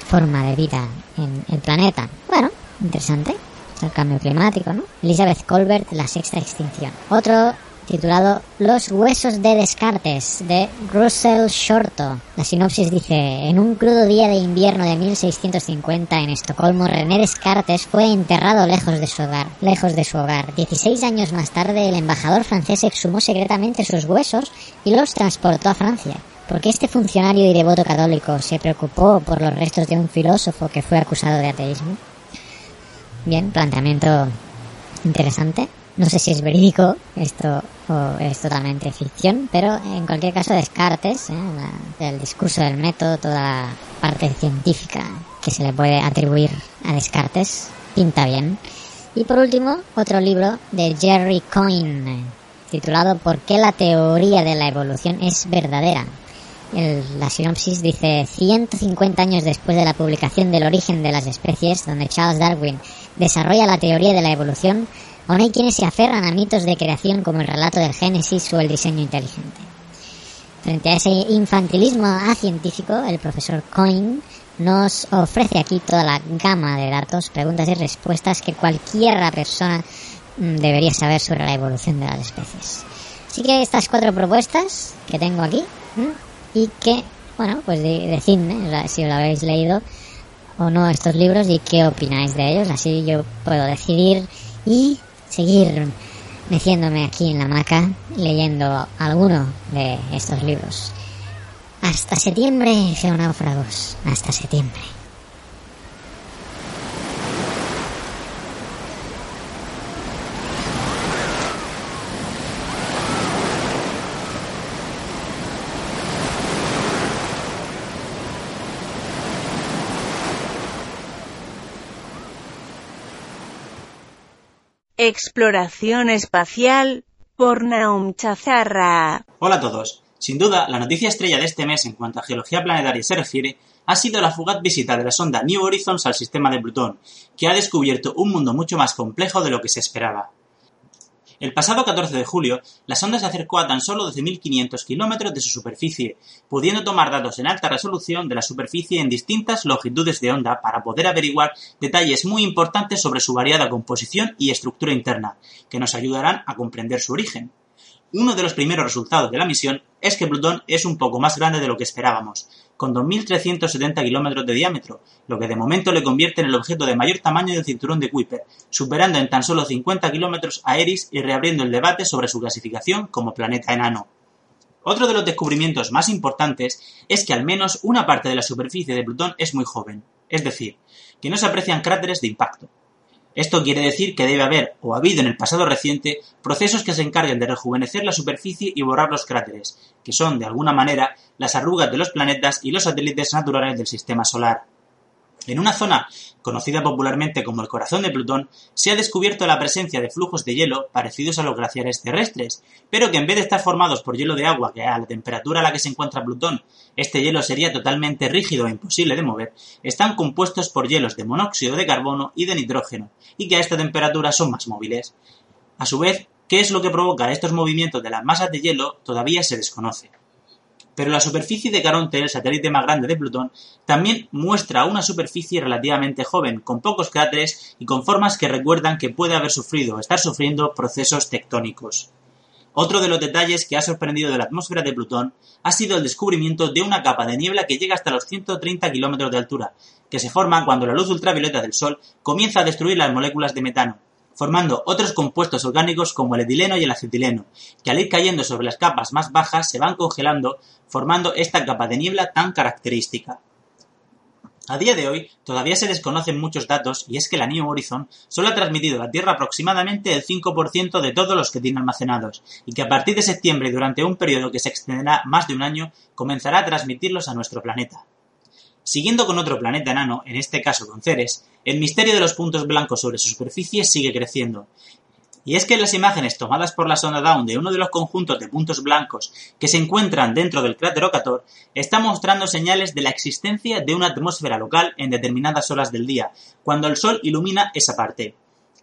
forma de vida en el planeta. Bueno, interesante. Es el cambio climático, ¿no? Elizabeth Colbert, La sexta extinción. Otro titulado Los huesos de Descartes, de Russell Shorto. La sinopsis dice, en un crudo día de invierno de 1650 en Estocolmo, René Descartes fue enterrado lejos de su hogar. Lejos de su hogar. 16 años más tarde, el embajador francés exhumó secretamente sus huesos y los transportó a Francia. Porque este funcionario y devoto católico se preocupó por los restos de un filósofo que fue acusado de ateísmo. Bien, planteamiento interesante. No sé si es verídico esto o es totalmente ficción, pero en cualquier caso Descartes, ¿eh? el discurso del método, toda la parte científica que se le puede atribuir a Descartes, pinta bien. Y por último, otro libro de Jerry Coyne, titulado ¿Por qué la teoría de la evolución es verdadera? La sinopsis dice 150 años después de la publicación del origen de las especies, donde Charles Darwin desarrolla la teoría de la evolución, aún hay quienes se aferran a mitos de creación como el relato del Génesis o el diseño inteligente. Frente a ese infantilismo científico, el profesor Coyne nos ofrece aquí toda la gama de datos, preguntas y respuestas que cualquier persona mm, debería saber sobre la evolución de las especies. Así que estas cuatro propuestas que tengo aquí y que, bueno, pues de, decidme si lo habéis leído o no estos libros y qué opináis de ellos, así yo puedo decidir y seguir meciéndome aquí en la hamaca leyendo alguno de estos libros. Hasta septiembre, geonáufragos. Hasta septiembre. Exploración espacial por Naum Chazarra. Hola a todos. Sin duda, la noticia estrella de este mes en cuanto a geología planetaria se refiere ha sido la fugaz visita de la sonda New Horizons al sistema de Plutón, que ha descubierto un mundo mucho más complejo de lo que se esperaba. El pasado 14 de julio, la sonda se acercó a tan solo 12.500 kilómetros de su superficie, pudiendo tomar datos en alta resolución de la superficie en distintas longitudes de onda para poder averiguar detalles muy importantes sobre su variada composición y estructura interna, que nos ayudarán a comprender su origen. Uno de los primeros resultados de la misión es que Plutón es un poco más grande de lo que esperábamos, con 2.370 kilómetros de diámetro, lo que de momento le convierte en el objeto de mayor tamaño del cinturón de Kuiper, superando en tan solo 50 kilómetros a Eris y reabriendo el debate sobre su clasificación como planeta enano. Otro de los descubrimientos más importantes es que al menos una parte de la superficie de Plutón es muy joven, es decir, que no se aprecian cráteres de impacto. Esto quiere decir que debe haber, o ha habido en el pasado reciente, procesos que se encarguen de rejuvenecer la superficie y borrar los cráteres, que son, de alguna manera, las arrugas de los planetas y los satélites naturales del sistema solar. En una zona conocida popularmente como el corazón de Plutón, se ha descubierto la presencia de flujos de hielo parecidos a los glaciares terrestres, pero que en vez de estar formados por hielo de agua, que a la temperatura a la que se encuentra Plutón, este hielo sería totalmente rígido e imposible de mover, están compuestos por hielos de monóxido de carbono y de nitrógeno, y que a esta temperatura son más móviles. A su vez, ¿qué es lo que provoca estos movimientos de las masas de hielo? Todavía se desconoce pero la superficie de Caronte, el satélite más grande de Plutón, también muestra una superficie relativamente joven, con pocos cráteres y con formas que recuerdan que puede haber sufrido o estar sufriendo procesos tectónicos. Otro de los detalles que ha sorprendido de la atmósfera de Plutón ha sido el descubrimiento de una capa de niebla que llega hasta los 130 kilómetros de altura, que se forma cuando la luz ultravioleta del Sol comienza a destruir las moléculas de metano, formando otros compuestos orgánicos como el etileno y el acetileno, que al ir cayendo sobre las capas más bajas se van congelando, formando esta capa de niebla tan característica. A día de hoy todavía se desconocen muchos datos y es que la New Horizon solo ha transmitido a la Tierra aproximadamente el 5% de todos los que tiene almacenados y que a partir de septiembre durante un periodo que se extenderá más de un año comenzará a transmitirlos a nuestro planeta. Siguiendo con otro planeta enano, en este caso con Ceres, el misterio de los puntos blancos sobre su superficie sigue creciendo. Y es que las imágenes tomadas por la sonda Dawn de uno de los conjuntos de puntos blancos que se encuentran dentro del cráter Ocator, está mostrando señales de la existencia de una atmósfera local en determinadas horas del día, cuando el Sol ilumina esa parte.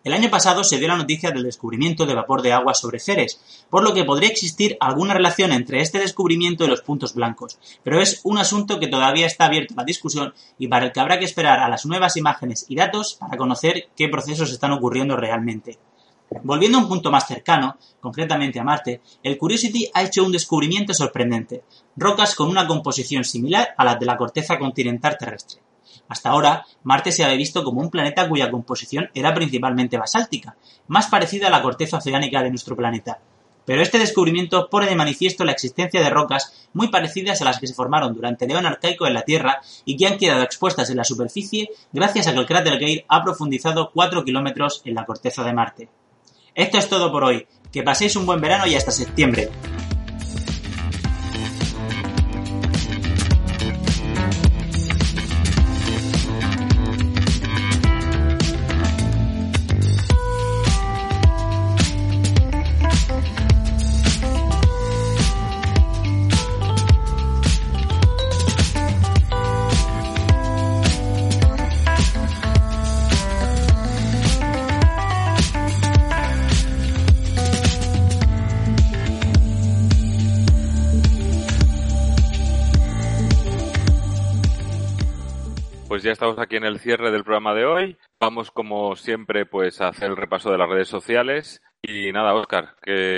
El año pasado se dio la noticia del descubrimiento de vapor de agua sobre Ceres, por lo que podría existir alguna relación entre este descubrimiento y los puntos blancos, pero es un asunto que todavía está abierto a la discusión y para el que habrá que esperar a las nuevas imágenes y datos para conocer qué procesos están ocurriendo realmente. Volviendo a un punto más cercano, concretamente a Marte, el Curiosity ha hecho un descubrimiento sorprendente, rocas con una composición similar a la de la corteza continental terrestre. Hasta ahora, Marte se había visto como un planeta cuya composición era principalmente basáltica, más parecida a la corteza oceánica de nuestro planeta. Pero este descubrimiento pone de manifiesto la existencia de rocas muy parecidas a las que se formaron durante el Eón arcaico en la Tierra y que han quedado expuestas en la superficie gracias a que el cráter Gale ha profundizado 4 kilómetros en la corteza de Marte. Esto es todo por hoy. Que paséis un buen verano y hasta septiembre. Estamos aquí en el cierre del programa de hoy. Vamos, como siempre, pues a hacer el repaso de las redes sociales. Y nada, Oscar,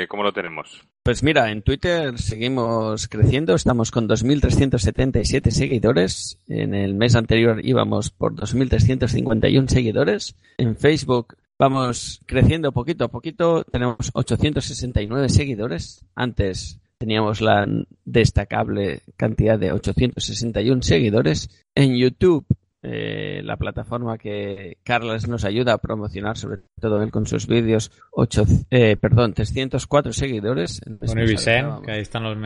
¿cómo lo tenemos? Pues mira, en Twitter seguimos creciendo, estamos con 2.377 seguidores. En el mes anterior íbamos por 2.351 seguidores. En Facebook vamos creciendo poquito a poquito, tenemos 869 seguidores. Antes teníamos la destacable cantidad de 861 seguidores. En YouTube eh, la plataforma que Carlos nos ayuda a promocionar, sobre todo él con sus vídeos, ocho, eh, perdón, 304 seguidores. Con Ibisen, que ahí están los,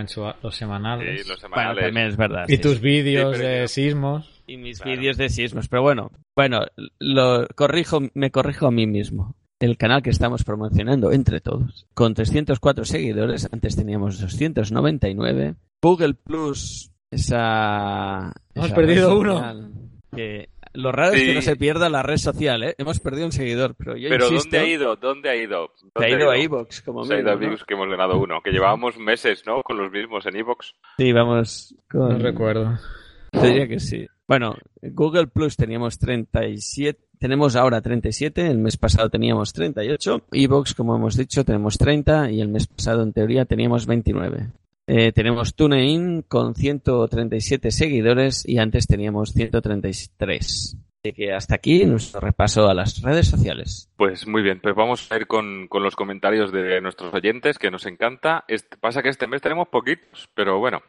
los semanales. Sí, los semanales. también es verdad. Y tus vídeos de sismos. Y mis vídeos de sismos, pero bueno, bueno, lo corrijo, me corrijo a mí mismo. El canal que estamos promocionando entre todos, con 304 seguidores, antes teníamos 299. Google Plus, esa... Hemos perdido uno que lo raro es que no se pierda la red social, ¿eh? Hemos perdido un seguidor, pero yo Pero insisto, ¿dónde ha ido? ¿Dónde ha ido? Se ha ido a Evox, como Se ha ido a ¿no? Que hemos ganado uno. Que llevábamos meses, ¿no? Con los mismos en Evox. Sí, vamos con... No recuerdo. Te diría que sí. Bueno, Google Plus teníamos 37, tenemos ahora 37, el mes pasado teníamos 38, Evox, como hemos dicho, tenemos 30 y el mes pasado en teoría teníamos 29. Eh, tenemos TuneIn con 137 seguidores y antes teníamos 133. Así que hasta aquí nuestro repaso a las redes sociales. Pues muy bien, pues vamos a ir con, con los comentarios de nuestros oyentes, que nos encanta. Este- pasa que este mes tenemos poquitos, pero bueno.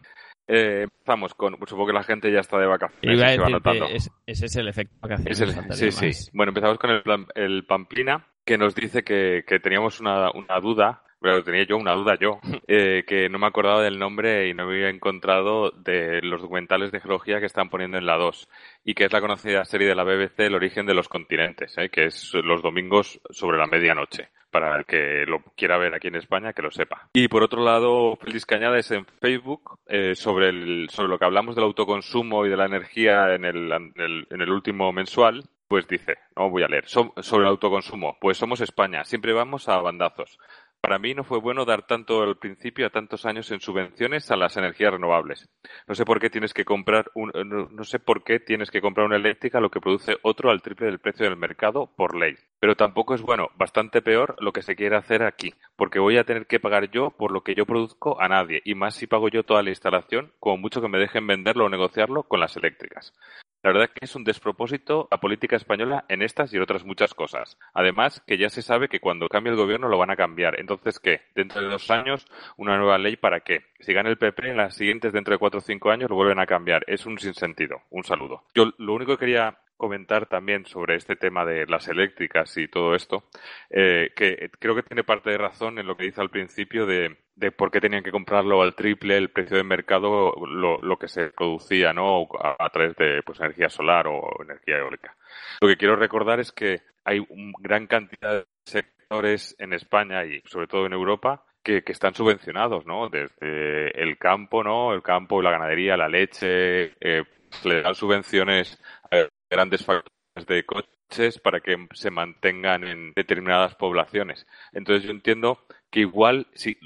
Eh, empezamos con, pues supongo que la gente ya está de vacaciones. Se va notando. es- ese es el efecto vacaciones. El- sí, sí. Bueno, empezamos con el, el Pamplina, que nos dice que, que teníamos una, una duda, bueno, tenía yo una duda yo, eh, que no me acordaba del nombre y no había encontrado de los documentales de geología que están poniendo en la 2, y que es la conocida serie de la BBC El origen de los continentes, eh, que es los domingos sobre la medianoche. Para el que lo quiera ver aquí en España, que lo sepa. Y por otro lado, Félix Cañades en Facebook, eh, sobre, lo que hablamos del autoconsumo y de la energía en el, en el, último mensual, pues dice, no voy a leer, So- sobre el autoconsumo, pues somos España, siempre vamos a bandazos. Para mí no fue bueno dar tanto al principio a tantos años en subvenciones a las energías renovables. No sé por qué tienes que comprar un, no, no sé por qué tienes que comprar una eléctrica lo que produce otro al triple del precio del mercado por ley. Pero tampoco es bueno, bastante peor lo que se quiere hacer aquí, porque voy a tener que pagar yo por lo que yo produzco a nadie, y más si pago yo toda la instalación, como mucho que me dejen venderlo o negociarlo con las eléctricas. La verdad que es un despropósito la política española en estas y otras muchas cosas. Además, que ya se sabe que cuando cambie el gobierno lo van a cambiar. Entonces, ¿qué? Dentro de dos años, una nueva ley para qué? Si gana el PP, en las siguientes, dentro de cuatro o cinco años, lo vuelven a cambiar. Es un sinsentido. Un saludo. Yo lo único que quería comentar también sobre este tema de las eléctricas y todo esto, eh, que creo que tiene parte de razón en lo que dice al principio de, de por qué tenían que comprarlo al triple el precio de mercado lo, lo que se producía ¿no? a, través de pues, energía solar o energía eólica. Lo que quiero recordar es que hay una gran cantidad de sectores en España y sobre todo en Europa que, que están subvencionados, ¿no? Desde el campo, ¿no? El campo, la ganadería, la leche, eh, le dan subvenciones a grandes fábricas de coches para que se mantengan en determinadas poblaciones. Entonces yo entiendo que igual, si,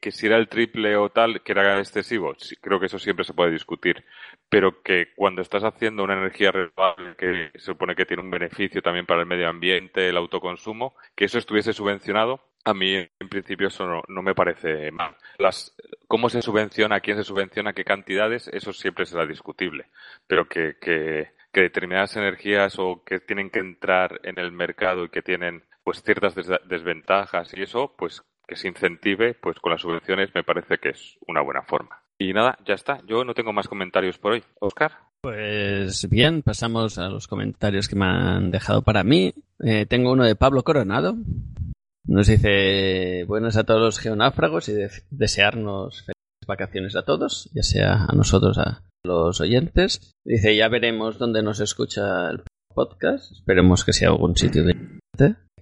que si era el triple o tal, que era excesivo, creo que eso siempre se puede discutir, pero que cuando estás haciendo una energía renovable que se supone que tiene un beneficio también para el medio ambiente, el autoconsumo, que eso estuviese subvencionado, a mí en principio eso no, me parece mal. Las, cómo se subvenciona, quién se subvenciona, qué cantidades, eso siempre será discutible, pero que, que determinadas energías o que tienen que entrar en el mercado y que tienen pues ciertas des desventajas y eso, pues que se incentive, pues con las subvenciones me parece que es una buena forma. Y nada, ya está. Yo no tengo más comentarios por hoy. Oscar. Pues bien, pasamos a los comentarios que me han dejado para mí. Eh, tengo uno de Pablo Coronado. Nos dice buenas a todos los geonáfragos y de desearnos vacaciones a todos, ya sea a nosotros, a los oyentes. Dice ya veremos dónde nos escucha el podcast. Esperemos que sea algún sitio de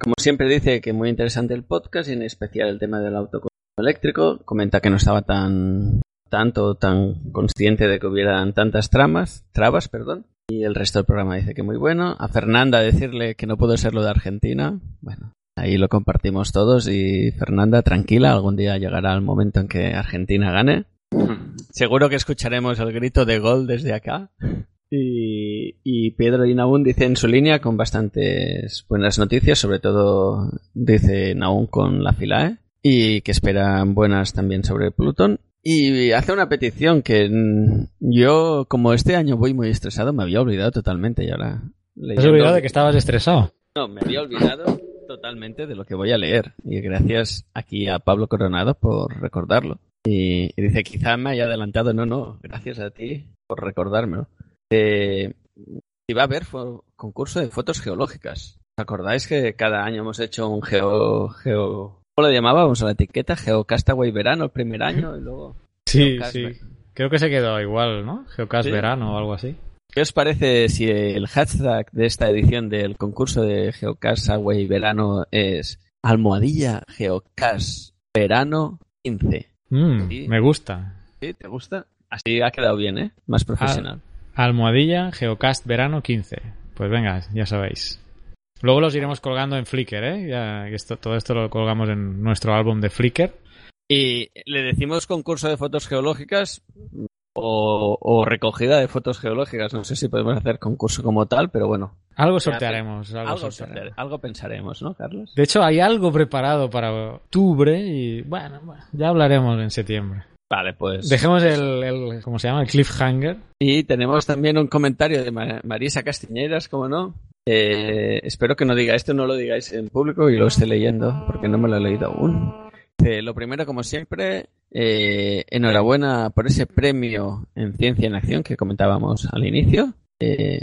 como siempre dice que muy interesante el podcast y en especial el tema del autoconsumo eléctrico. Comenta que no estaba tan tanto tan consciente de que hubieran tantas tramas, trabas, perdón. Y el resto del programa dice que muy bueno. A Fernanda decirle que no pudo ser lo de Argentina. Bueno, ahí lo compartimos todos y Fernanda, tranquila, algún día llegará el momento en que Argentina gane. Seguro que escucharemos el grito de gol desde acá. Y, y Pedro y Naún dicen su línea con bastantes buenas noticias, sobre todo dice Naún con la Filae, y que esperan buenas también sobre Plutón. Y hace una petición que mm, yo, como este año voy muy estresado, me había olvidado totalmente y ahora... ¿Te has olvidado de que estabas estresado? No, me había olvidado totalmente de lo que voy a leer. Y gracias aquí a Pablo Coronado por recordarlo. Y, y dice, quizá me haya adelantado. No, no, gracias a ti por recordármelo. Eh, y va a haber concurso de fotos geológicas. ¿Os acordáis que cada año hemos hecho un geo... geo ¿Cómo lo llamábamos a la etiqueta? Geocastaway verano el primer año y luego... Sí, Geocast sí. Creo que se quedó igual, ¿no? Geocast Sí. verano o algo así. ¿Qué os parece si el hashtag de esta edición del concurso de Geocastaway verano es almohadilla Geocast verano 15? Mm, Sí. Me gusta. ¿Sí? ¿Te gusta? Así ha quedado bien, ¿eh? Más profesional. Almohadilla Geocast verano 15. Pues venga, ya sabéis. Luego los iremos colgando en Flickr, ¿eh? Ya, esto, todo esto lo colgamos en nuestro álbum de Flickr. Y le decimos concurso de fotos geológicas o, o recogida de fotos geológicas. No sé si podemos hacer concurso como tal, pero bueno. Algo sortearemos. Algo, Algo, sortearemos. sorteare- algo pensaremos, ¿no, Carlos? De hecho, hay algo preparado para octubre y bueno, bueno, ya hablaremos en septiembre. Vale, pues. Dejemos el, el- ¿cómo se llama? El cliffhanger. Y tenemos también un comentario de Ma- Marisa Castiñeiras, como no. Eh, espero que no diga esto, no lo digáis en público y lo esté leyendo, porque no me lo he leído aún. Dice, lo primero, como siempre, eh, enhorabuena por ese premio en Ciencia en Acción que comentábamos al inicio. Eh,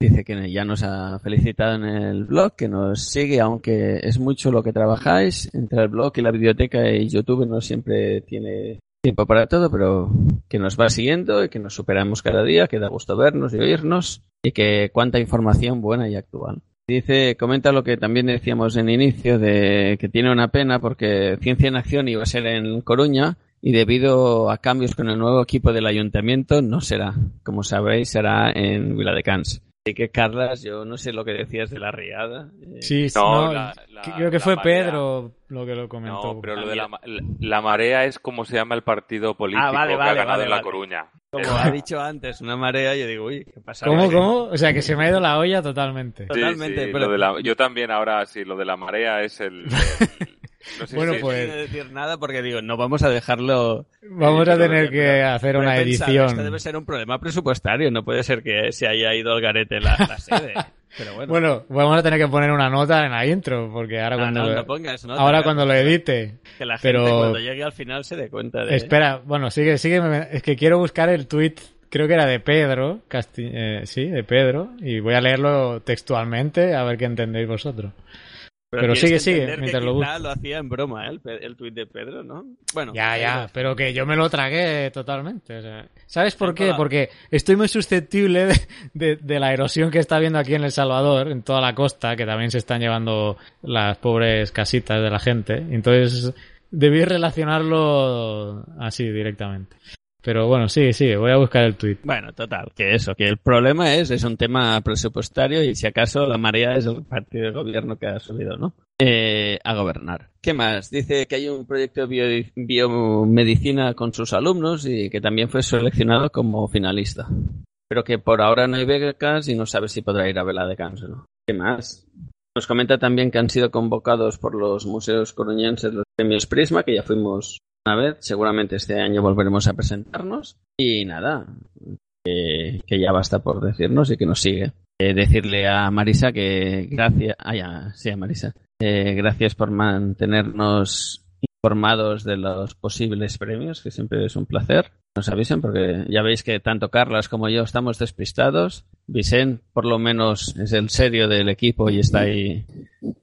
dice que ya nos ha felicitado en el blog, que nos sigue, aunque es mucho lo que trabajáis. Entre el blog y la biblioteca y YouTube no siempre tiene tiempo para todo, pero que nos va siguiendo y que nos superamos cada día, que da gusto vernos y oírnos y que cuánta información buena y actual. Dice, comenta lo que también decíamos en inicio de que tiene una pena porque Ciencia en Acción iba a ser en Coruña y debido a cambios con el nuevo equipo del ayuntamiento no será. Como sabéis, será en Viladecans. Así que, Carlas, yo no sé lo que decías de la riada. Eh, Sí, No, no, la- la- creo que fue marea. Pedro lo que lo comentó. No, pero lo de la, ma- la- la marea es como se llama el partido político Ah, vale, que vale, ha ganado vale, en La vale. Coruña. Como ha dicho antes, una marea, yo digo, uy, ¿qué pasa? ¿Cómo, aquí? cómo? O sea, que se me ha ido la olla totalmente. Sí, Totalmente, sí, pero- lo de la- yo también ahora sí, lo de la marea es el... no sé Bueno, si- pues- No decir nada porque digo, no vamos a dejarlo. Vamos a Pero- tener que hacer una pensado, edición. Esto debe ser un problema presupuestario, no puede ser que se haya ido al garete la, la sede. Pero bueno, Bueno, vamos a tener que poner una nota en la intro, porque ahora No, cuando, no, lo, no pongas nota, ahora Carlos. cuando lo edite. que la gente pero cuando llegue al final se dé cuenta de. espera, bueno, sigue, sigue, es que quiero buscar el tweet, creo que era de Pedro, Casti- eh, sí, de Pedro, y voy a leerlo textualmente a ver qué entendéis vosotros. Pero, tienes sigue, sigue, que mientras lo busco. lo hacía en broma, ¿eh? el, el tuit de Pedro, ¿no? Bueno, Ya, ya, pero que yo me lo tragué totalmente. o sea, ¿Sabes por qué? Porque estoy muy susceptible de, de- de la erosión que está habiendo aquí en El Salvador, en toda la costa, que también se están llevando las pobres casitas de la gente. Entonces, debí relacionarlo así directamente. Pero bueno, sigue, sigue, voy a buscar el tweet. Bueno, total, que eso, que el problema es, es un tema presupuestario y si acaso la marea es el partido de gobierno que ha subido, ¿no? Eh, a gobernar. ¿Qué más? Dice que hay un proyecto de bio- biomedicina con sus alumnos y que también fue seleccionado como finalista. Pero que por ahora no hay becas y no sabe si podrá ir a Vela de o no. ¿Qué más? Nos comenta también que han sido convocados por los museos coruñenses los premios Prisma, que ya fuimos una vez. Seguramente este año volveremos a presentarnos. Y nada, que, ya basta por decirnos y que nos sigue. Eh, decirle a Marisa que gracias. Ah, ya, sí, a Marisa. Eh, gracias por mantenernos informados de los posibles premios, que siempre es un placer. Nos avisen porque ya veis que tanto Carlas como yo estamos despistados. Vicent, por lo menos, es el serio del equipo y está ahí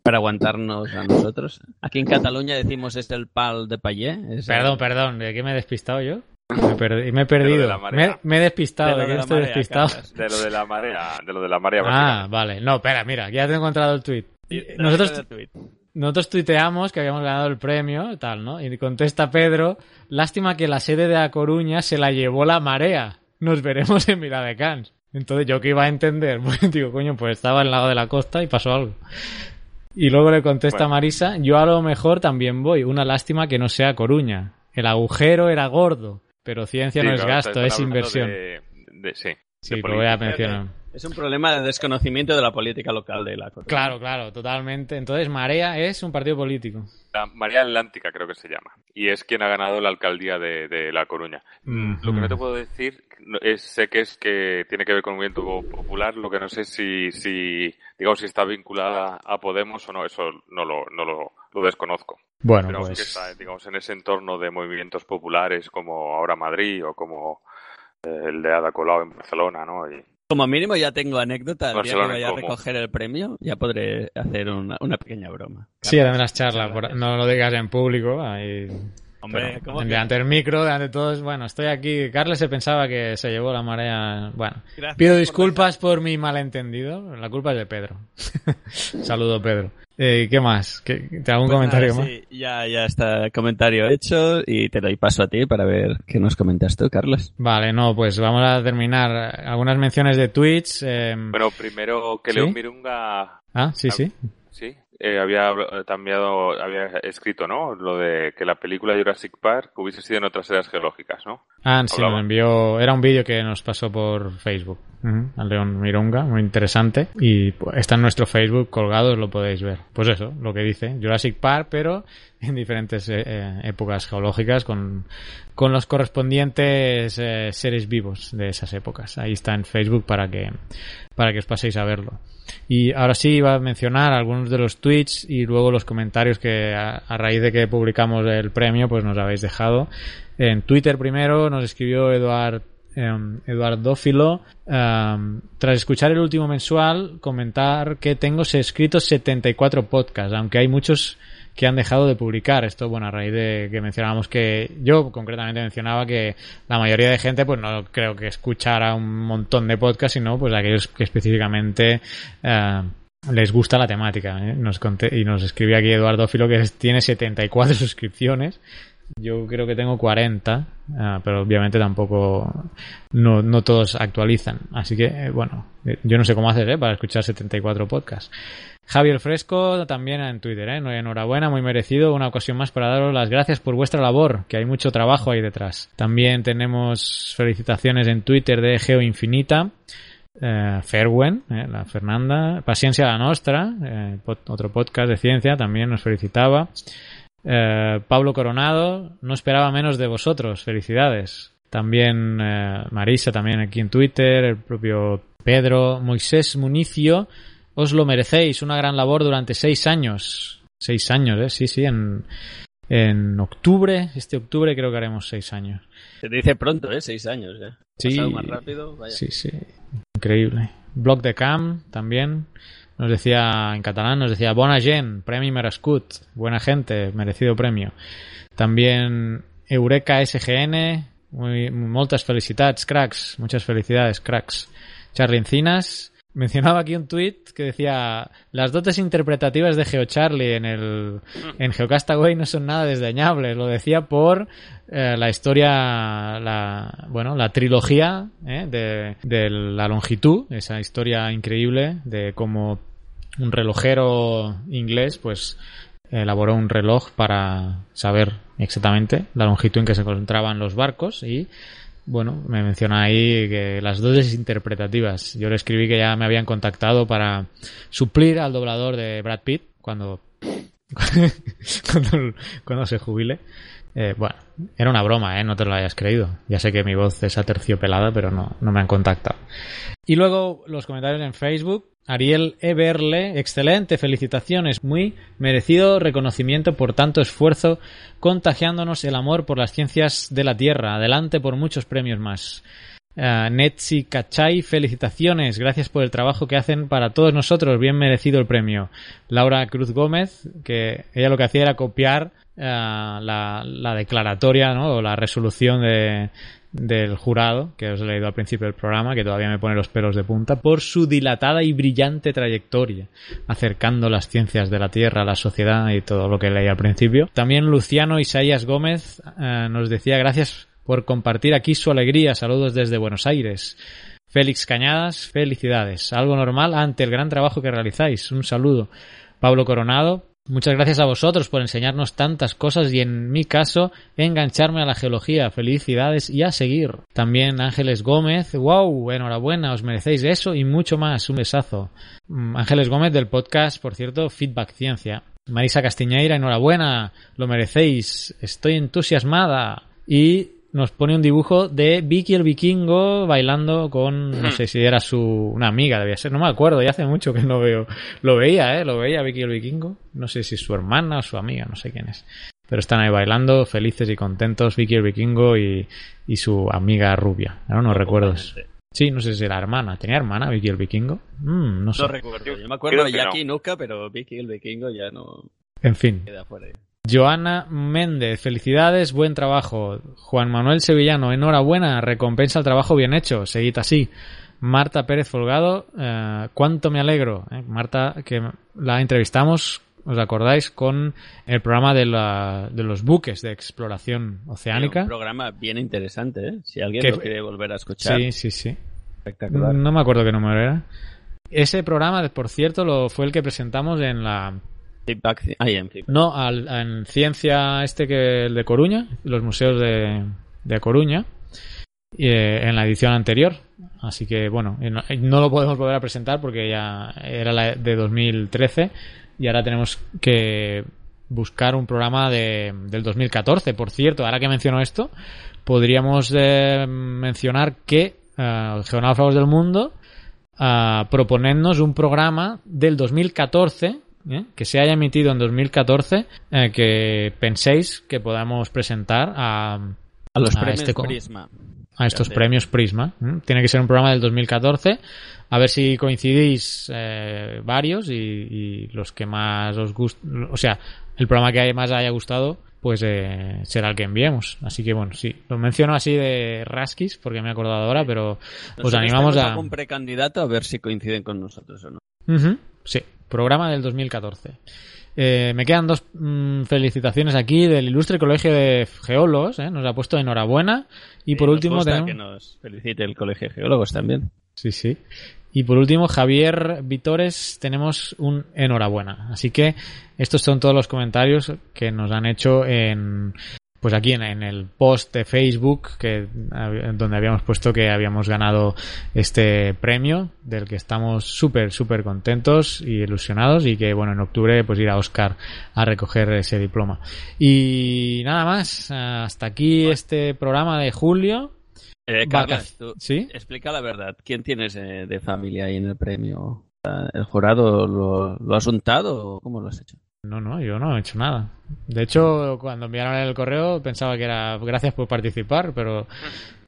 para aguantarnos a nosotros. Aquí en Cataluña decimos es el pal de payé. el- Perdón, perdón, ¿de qué me he despistado yo? Me, perdi- me he de perdido. la Me, marea. me he despistado, De lo ¿de estoy marea, despistado? De lo de la marea, de lo de la marea. Ah, vale. No, espera, mira, ya te he encontrado el tweet. Nosotros, nosotros tuiteamos que habíamos ganado el premio, tal, ¿no? Y contesta Pedro, lástima que la sede de A Coruña se la llevó la marea. Nos veremos en Viladecans. Entonces yo que iba a entender, pues digo, coño, pues estaba al lado de la costa y pasó algo. Y luego le contesta Bueno. Marisa, yo a lo mejor también voy, una lástima que no sea Coruña. El agujero era gordo, pero ciencia Sí, no es gasto, es inversión. de- de- sí. Sí, lo voy a mencionar. Es un problema de desconocimiento de la política local de la Coruña. Claro, claro, totalmente. Entonces, Marea es un partido político. La María Atlántica creo que se llama. Y es quien ha ganado la alcaldía de, de La Coruña. Mm, Lo que no te puedo decir no- es, sé que es que tiene que ver con un movimiento popular, lo que no sé si, si, digamos, si está vinculada a Podemos o no, eso no lo, no lo, lo desconozco. Bueno, Pero sí pues- que está, digamos, en ese entorno de movimientos populares como ahora Madrid o como eh, el de Ada Colau en Barcelona, ¿no? Y, Como mínimo ya tengo anécdota. El día que vaya a recoger el premio, ya podré hacer una, una pequeña broma. Sí, eran las charlas. por- no lo digas en público. Ahí, Hombre, pero ¿cómo que delante del micro, delante de todos. Bueno, estoy aquí. Carles se pensaba que se llevó la marea. Bueno, Gracias pido por disculpas por, mi malentendido. La culpa es de Pedro. Saludo, Pedro. Eh, ¿Qué más? ¿Qué, ¿Te hago un Pues comentario nada, más? sí, ya, ya está el comentario hecho y te doy paso a ti para ver qué nos comentas tú, Carlos. Vale, no, pues vamos a terminar. Algunas menciones de tweets. eh, bueno, primero que ¿Sí? León Mirunga Ah, sí, sí. Sí, eh, había eh, cambiado, había escrito, ¿no? Lo de que la película Jurassic Park hubiese sido en otras eras geológicas, ¿no? Ah, sí, Hablaba. nos envió. Era un vídeo que nos pasó por Facebook. Al León Mirunga, muy interesante. Y pues, está en nuestro Facebook colgado, lo podéis ver. Pues eso, lo que dice. Jurassic Park, pero en diferentes eh, eh, épocas geológicas con, con los correspondientes eh, seres vivos de esas épocas. Ahí está en Facebook para que, para que os paséis a verlo. Y ahora sí iba a mencionar algunos de los tweets y luego los comentarios que a, raíz de que publicamos el premio pues nos habéis dejado. En Twitter primero nos escribió Eduard em, tras escuchar el último mensual comentar que tengo escritos 74 podcasts aunque hay muchos que han dejado de publicar esto bueno a raíz de que mencionábamos que yo concretamente mencionaba que la mayoría de gente pues no creo que escuchara un montón de podcasts sino pues aquellos que específicamente eh, les gusta la temática ¿eh? nos conté- y nos escribía aquí Eduardo Filo que tiene 74 suscripciones yo creo que tengo 40, ah, pero obviamente tampoco no, no todos actualizan. Así que, eh, bueno, eh, yo no sé cómo hacer ¿eh? para escuchar 74 podcasts. Javier Fresco también en Twitter, ¿eh? Enhorabuena, muy merecido. Una ocasión más para daros las gracias por vuestra labor, que hay mucho trabajo ahí detrás. También tenemos felicitaciones en Twitter de Geo Infinita. Eh, Ferwen, eh, la Fernanda, Paciencia la Nostra, eh, otro podcast de ciencia, también nos felicitaba. Eh, Pablo Coronado, no esperaba menos de vosotros, felicidades. También Marisa, también aquí en Twitter, el propio Pedro, Moisés Municio, os lo merecéis, una gran labor durante seis años. Seis años, ¿eh? Sí, sí, en, en octubre, este octubre creo que haremos seis años. Se te dice pronto, ¿eh? Seis años, ¿eh? Sí, Pasado más rápido, vaya. sí, sí, increíble. Blog de Cam también nos decía en catalán, nos decía Bona gent, premi merescut, buena gente, merecido premio. También Eureka SGN, muy, moltes felicitats, cracks, muchas felicidades, cracks. Charlie Encinas mencionaba aquí un tweet que decía las dotes interpretativas de GeoCharlie en el en Geocastaway no son nada desdeñables lo decía por eh, la historia la bueno la trilogía eh, de, de la longitud esa historia increíble de cómo un relojero inglés pues elaboró un reloj para saber exactamente la longitud en que se encontraban los barcos y bueno, me menciona ahí que las dosis interpretativas. Yo le escribí que ya me habían contactado para suplir al doblador de Brad Pitt cuando cuando, se jubile. Eh, bueno, era una broma, ¿eh? No te lo hayas creído. Ya sé que mi voz es aterciopelada, pero no, no me han contactado. Y luego los comentarios en Facebook. Ariel Eberle, excelente, felicitaciones, muy merecido reconocimiento por tanto esfuerzo, contagiándonos el amor por las ciencias de la Tierra. Adelante por muchos premios más. Uh, Netsi Kachai, felicitaciones, gracias por el trabajo que hacen para todos nosotros, bien merecido el premio. Laura Cruz Gómez, que ella lo que hacía era copiar uh, la, la, declaratoria ¿no? o la resolución de, del jurado, que os he leído al principio del programa, que todavía me pone los pelos de punta, por su dilatada y brillante trayectoria, acercando las ciencias de la Tierra a la sociedad y todo lo que leí al principio. También Luciano Isaías Gómez uh, nos decía gracias por compartir aquí su alegría. Saludos desde Buenos Aires. Félix Cañadas, felicidades. Algo normal ante el gran trabajo que realizáis. Un saludo. Pablo Coronado, Muchas gracias a vosotros por enseñarnos tantas cosas y en mi caso engancharme a la geología. Felicidades y a seguir. También Ángeles Gómez, wow, enhorabuena, os merecéis eso y mucho más. Un besazo. Mm, Ángeles Gómez del podcast, por cierto, Feedback Ciencia. Marisa Castiñeira, enhorabuena, lo merecéis, estoy entusiasmada. Y nos pone un dibujo de Vicky el vikingo bailando con, no sé si era su, una amiga, debía ser, no me acuerdo, ya hace mucho que no veo, lo veía, eh, lo veía Vicky el vikingo, no sé si es su hermana o su amiga, no sé quién es. Pero están ahí bailando, felices y contentos, Vicky el vikingo y, y su amiga rubia, no, no recuerdo. Sí, no sé si era hermana. ¿Tenía hermana Vicky el vikingo? Mm, no sé. No recuerdo. Yo me acuerdo de Jackie y Nuka, pero Vicky el vikingo ya no En fin. queda fuera. Joana Méndez, felicidades, buen trabajo. Juan Manuel Sevillano, enhorabuena, recompensa el trabajo bien hecho, seguid así. Marta Pérez Folgado, eh, cuánto me alegro. eh. Marta, que la entrevistamos, ¿os acordáis? Con el programa de, la- de los buques de exploración oceánica. Un programa bien interesante, ¿eh? Si alguien Que- lo quiere volver a escuchar. Sí, sí, sí. Espectacular. No me acuerdo qué número era. Ese programa, por cierto, lo fue el que presentamos en la... No, al- en Ciencia este que el de Coruña, los museos de, de Coruña, y, eh, en la edición anterior. Así que bueno, no, y no lo podemos volver a presentar porque ya era la de 2013 y ahora tenemos que buscar un programa de, del 2014. Por cierto, ahora que menciono esto, podríamos eh, mencionar que eh, Geonáufragos del Mundo a proponernos un programa del 2014 ¿eh? que se haya emitido en 2014 eh, que penséis que podamos presentar a, A los premios este co- Prisma. a estos premios Prisma ¿eh? tiene que ser un programa del 2014 a ver si coincidís varios y, y los que más os guste o sea el programa que más haya gustado pues eh, será el que enviemos así que bueno sí lo menciono así de rasquis porque me he acordado ahora pero os animamos a algún precandidato a ver si coinciden con nosotros o no. Sí, programa del 2014. Eh, me quedan dos mm, felicitaciones aquí del Ilustre Colegio de Geólogos. ¿eh? Nos ha puesto enhorabuena. Y por Nos último gusta tenemos... que nos felicite el Colegio de Geólogos también. Sí, sí. Y por último, Javier Vitores, tenemos un enhorabuena. Así que estos son todos los comentarios que nos han hecho en, pues aquí en, en el post de Facebook que hab- donde habíamos puesto que habíamos ganado este premio del que estamos súper súper contentos y ilusionados y que bueno en octubre pues irá Oscar a recoger ese diploma y nada más hasta aquí este programa de julio Eh, tú ¿Sí? explica la verdad. ¿Quién tienes eh, de familia ahí en el premio? ¿El jurado lo, lo has untado o cómo lo has hecho? No, no, yo no he hecho nada. De hecho, cuando enviaron el correo pensaba que era gracias por participar, pero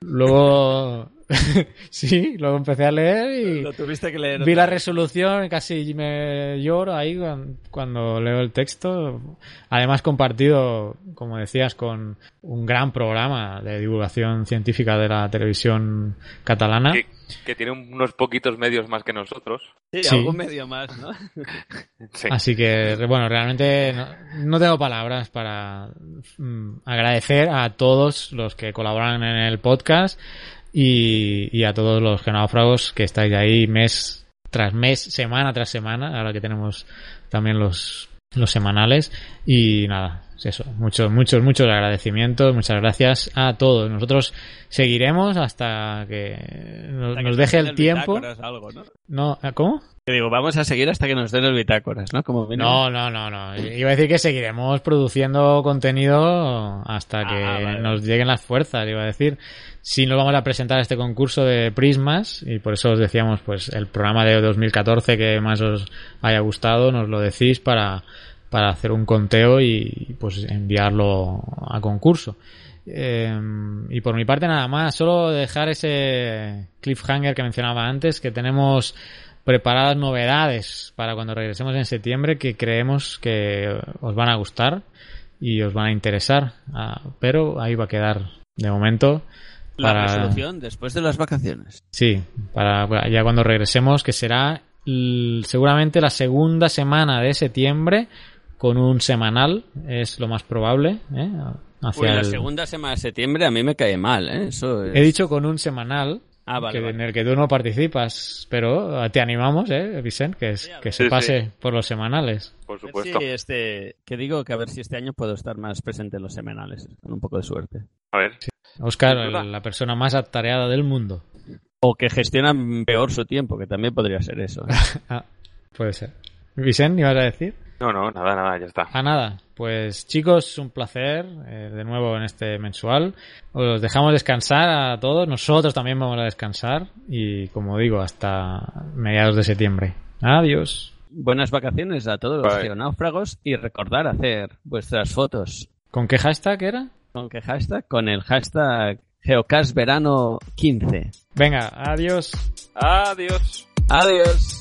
luego sí, luego empecé a leer y Lo tuviste que leer vi la resolución y casi me lloro ahí cuan- cuando leo el texto. Además compartido, como decías, con un gran programa de divulgación científica de la televisión catalana. Que, que tiene unos poquitos medios más que nosotros. Sí, Sí. algún medio más, ¿no? Sí. Así que, bueno, realmente no, no tengo palabras para mm, agradecer a todos los que colaboran en el podcast y, a todos los genáufragos que estáis ahí mes tras mes, semana tras semana, ahora que tenemos también los, los semanales. Y nada, eso, muchos, muchos, muchos agradecimientos, muchas gracias a todos. Nosotros seguiremos hasta que nos, Hasta que nos deje el tiempo. algo, ¿no? No, ¿cómo? Te digo, vamos a seguir hasta que nos den el bitácoras, ¿no? Como. No, no, no, no. Iba a decir que seguiremos produciendo contenido hasta que vale. nos lleguen las fuerzas, iba a decir. Sí nos vamos a presentar a este concurso de prismas y por eso os decíamos, pues, el programa de 2014 que más os haya gustado, nos lo decís para, para hacer un conteo y, pues, enviarlo a concurso. Eh, y por mi parte nada más, solo dejar ese cliffhanger que mencionaba antes, que tenemos preparadas novedades para cuando regresemos en septiembre que creemos que os van a gustar y os van a interesar. Ah, pero ahí va a quedar de momento. La resolución después de las vacaciones. Sí, para ya cuando regresemos, que será seguramente la segunda semana de septiembre con un semanal, es lo más probable. ¿eh? Hacia Uy, la el- segunda semana de septiembre a mí me cae mal, ¿eh? Eso es... He dicho con un semanal Ah, vale, que- vale. en el que tú no participas, pero te animamos, ¿eh, Vicent? Que, es- que se Sí, pase sí. por los semanales. Por A ver supuesto. si este, que digo que a ver si este año puedo estar más presente en los semanales, con un poco de suerte. A ver. Oscar, la persona más atareada del mundo. O que gestionan peor su tiempo, que también podría ser eso. ¿eh? Ah, puede ser. Vicent, ¿ibas a decir? No, no, nada, nada, ya está. Ah, nada. Pues chicos, un placer eh, de nuevo en este mensual. Os dejamos descansar a todos. Nosotros también vamos a descansar. Y como digo, hasta mediados de septiembre. Adiós. Buenas vacaciones a todos los geonáufragos y recordar hacer vuestras fotos. ¿Con qué hashtag era? ¿Con qué hashtag? Con el hashtag geocastverano15. Venga, adiós. Adiós. Adiós.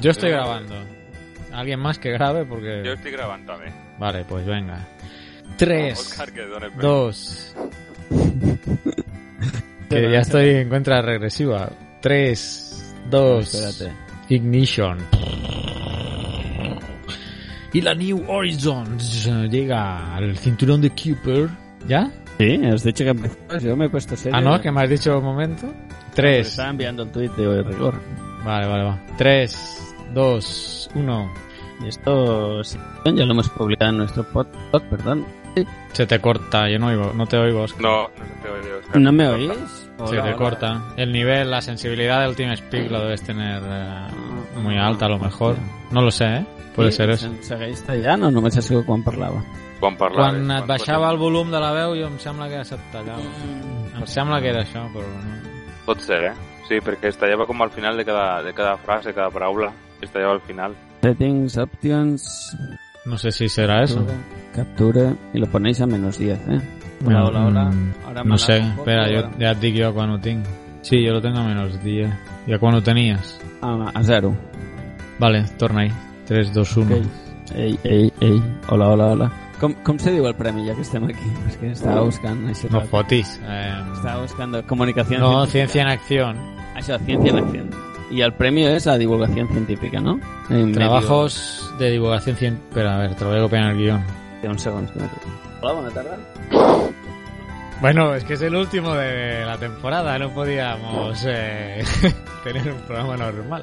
Yo estoy grabando. ¿Alguien más que grabe? Porque... Yo estoy grabando también. Vale, pues venga. 3, Oscar, que done 2... que ya estoy en cuenta regresiva. 3, 2... Espérate. Ignition. Y la New Horizons llega al cinturón de Cooper. ¿Ya? Sí, has dicho que empezabas, yo me he puesto serio. Ah, no, que me has dicho un momento. 3. Estaba enviando un tuit de rigor. Vale, vale, va. 3, 2, 1. Y esto sí, ya lo hemos publicado en nuestro pod, pod, perdón. Se te corta, yo no oigo, no te oigo, Oscar. No, no te oye, Oscar. ¿No me oís? corta. Se Hola, te hola. corta. El nivel, la sensibilidad del TeamSpeak lo debes tener eh, muy alta a lo mejor. No lo sé, ¿eh? Puede Sí, ser eso. Segueix tallant o només ha sigut quan parlava? Quan parlava. Quan et baixava el volum de la veu jo em sembla que se't tallava. Em sembla que era això, però no. Pot ser, eh? Sí, perquè es tallava com al final de cada, de cada frase, cada paraula. Es tallava al final. Settings, options... No sé si será eso. Captura y lo ponéis a menos 10, ¿eh? Hola, hola, hola. Mm, Ahora no sé, espera, jo ahora. ja et dic jo quan ho tinc. Sí, jo lo tengo a menos 10. Ja quan ho tenies? A, a zero. Vale, torna ahí. 3, 2, 1. Ok. Ei, ei, ei. Hola, hola, hola. Com, com se diu el premi ja que estem aquí? És que estava buscant... Això No fotis. Eh, Estaba buscando comunicación no, científica. ciencia en acción. Això, ciencia en acción. Y el premio es la divulgación científica, ¿no? En Trabajos de divulgación científica. Espera, a ver, te lo voy a copiar en el guion. Un segundo. Hola, buena tarde. Bueno, es que es el último de la temporada, no podíamos eh, tener un programa normal.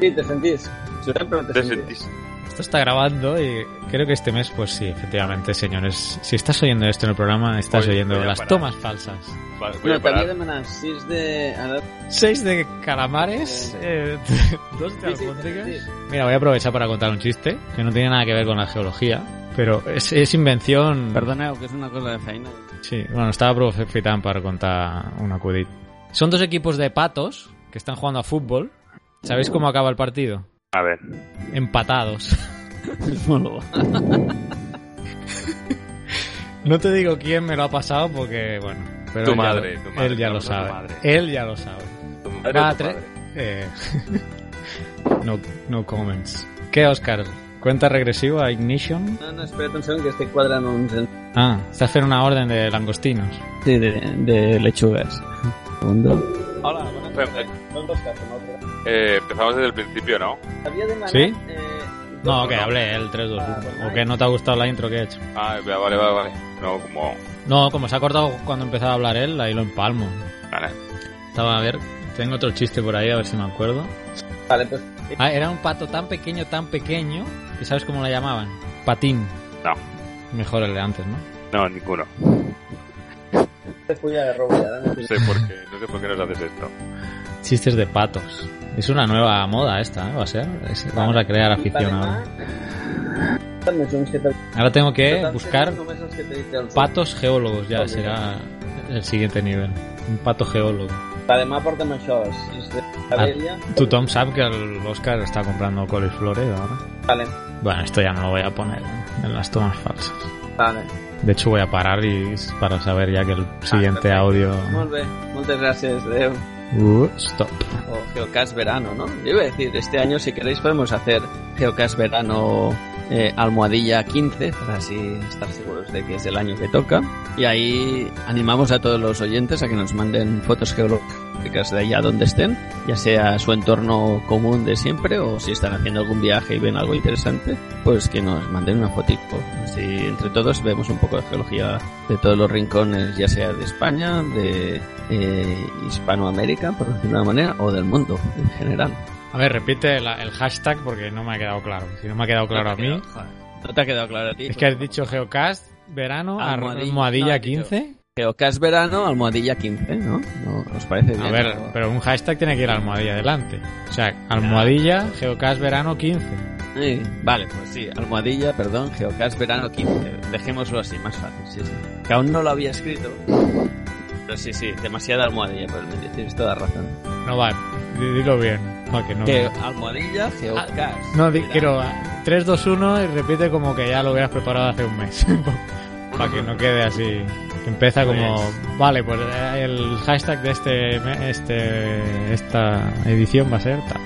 Sí, te sentís. Siempre te, Te sentís. sentís. Esto está grabando y creo que este mes, pues sí, efectivamente, señores. Si estás oyendo esto en el programa, estás Voy- oyendo voy las parar. tomas falsas. Va, voy No, a parar. t'havia demanat 6 de... De calamares, eh, dos de Sí, sí, albóndigas. sí, sí. Mira, voy a aprovechar para contar un chiste que no tiene nada que ver con la geología, pero es, es invención. Perdoneu, que és una cosa de feina. Sí, bueno, estaba aprofitant para contar un acudit. Son dos equipos de patos que están jugando a fútbol. ¿Sabéis cómo acaba el partido? A ver. Empatados. No te digo quién me lo ha pasado porque, bueno. Pero Tu madre, lo- tu madre, Él ya lo sabe. madre. Él ya lo sabe. Tu madre Va, tu padre. eh, no, no comments. ¿Qué, Oscar? ¿Cuenta regresiva a Ignition? No, no, espera't un segon que estic quadrant uns... Ah, estás haciendo una orden de langostinos. Sí, de, de lechugas. Segundo. Hola, buenas tardes. Eh, empezamos desde el principio, ¿no? ¿Sí? Eh, No, que hablé el 3, 2, 1. ¿O que no te ha gustado la intro que he hecho? Ah, vale, vale, vale. No, como... No, como se ha cortado cuando empezaba a hablar él, ahí lo empalmo. Vale. Estaba a ver, tengo otro chiste por ahí, a ver si me acuerdo. Vale, pues... Ah, era un pato tan pequeño, tan pequeño, que sabes cómo lo llamaban. Patín. No. Mejor el de antes, ¿no? No, ninguno. Te fulla de robo ya, No sé por qué, no sé por qué nos haces esto. Chistes de patos. Es una nueva moda esta, ¿eh? Va a ser. Es- vamos a crear afición ahora. Tengo que buscar patos geólogos, ya será el siguiente nivel. Un pato geólogo. Además, portem això, és. Tothom sap que el Oscar está comprando coliflor ¿eh? ahora. Vale, Bueno, esto ya no lo voy a poner en las tomas falsas. vale. De hecho, voy a parar y para saber ya que el siguiente audio. Molt bé, moltes gràcies, adeu. Uh, stop. O Geocast Verano, ¿no? Yo iba a decir, este año si queréis podemos hacer Geocast Verano eh, almohadilla 15, para así estar seguros de que es el año que toca. Y ahí animamos a todos los oyentes a que nos manden fotos geológicas de allá donde estén, ya sea su entorno común de siempre o si están haciendo algún viaje y ven algo interesante, pues que nos manden una fotico. Así entre todos vemos un poco de geología de todos los rincones, ya sea de España, de eh, Hispanoamérica, por decirlo de una manera, o del mundo en general. A ver, repite la- el hashtag porque no me ha quedado claro. Si no me ha quedado claro a No te ha mí. quedado, joder. No te ha quedado claro a ti. Es que has dicho Geocast, verano, Almohadilla, almohadilla no, he dicho 15. Geocast Verano, almohadilla 15, ¿no? ¿No ¿Os parece bien? A ver, O- pero un hashtag tiene que ir almohadilla adelante. O sea, almohadilla, Geocast verano 15. Sí, vale, pues sí, almohadilla, perdón, Geocast Verano 15. Dejémoslo así, más fácil, sí, sí. Que aún no lo había escrito. Pero sí, sí, demasiada almohadilla por el medio, tienes toda razón. No va, di- dilo bien. No, que no. Que almohadilla, Geocast. No, di- quiero 3, 2, 1 y repite como que ya lo hubieras preparado hace un mes. Para que no quede así. Empieza como. Vale, pues eh, el hashtag de este, este esta edición va a ser tal.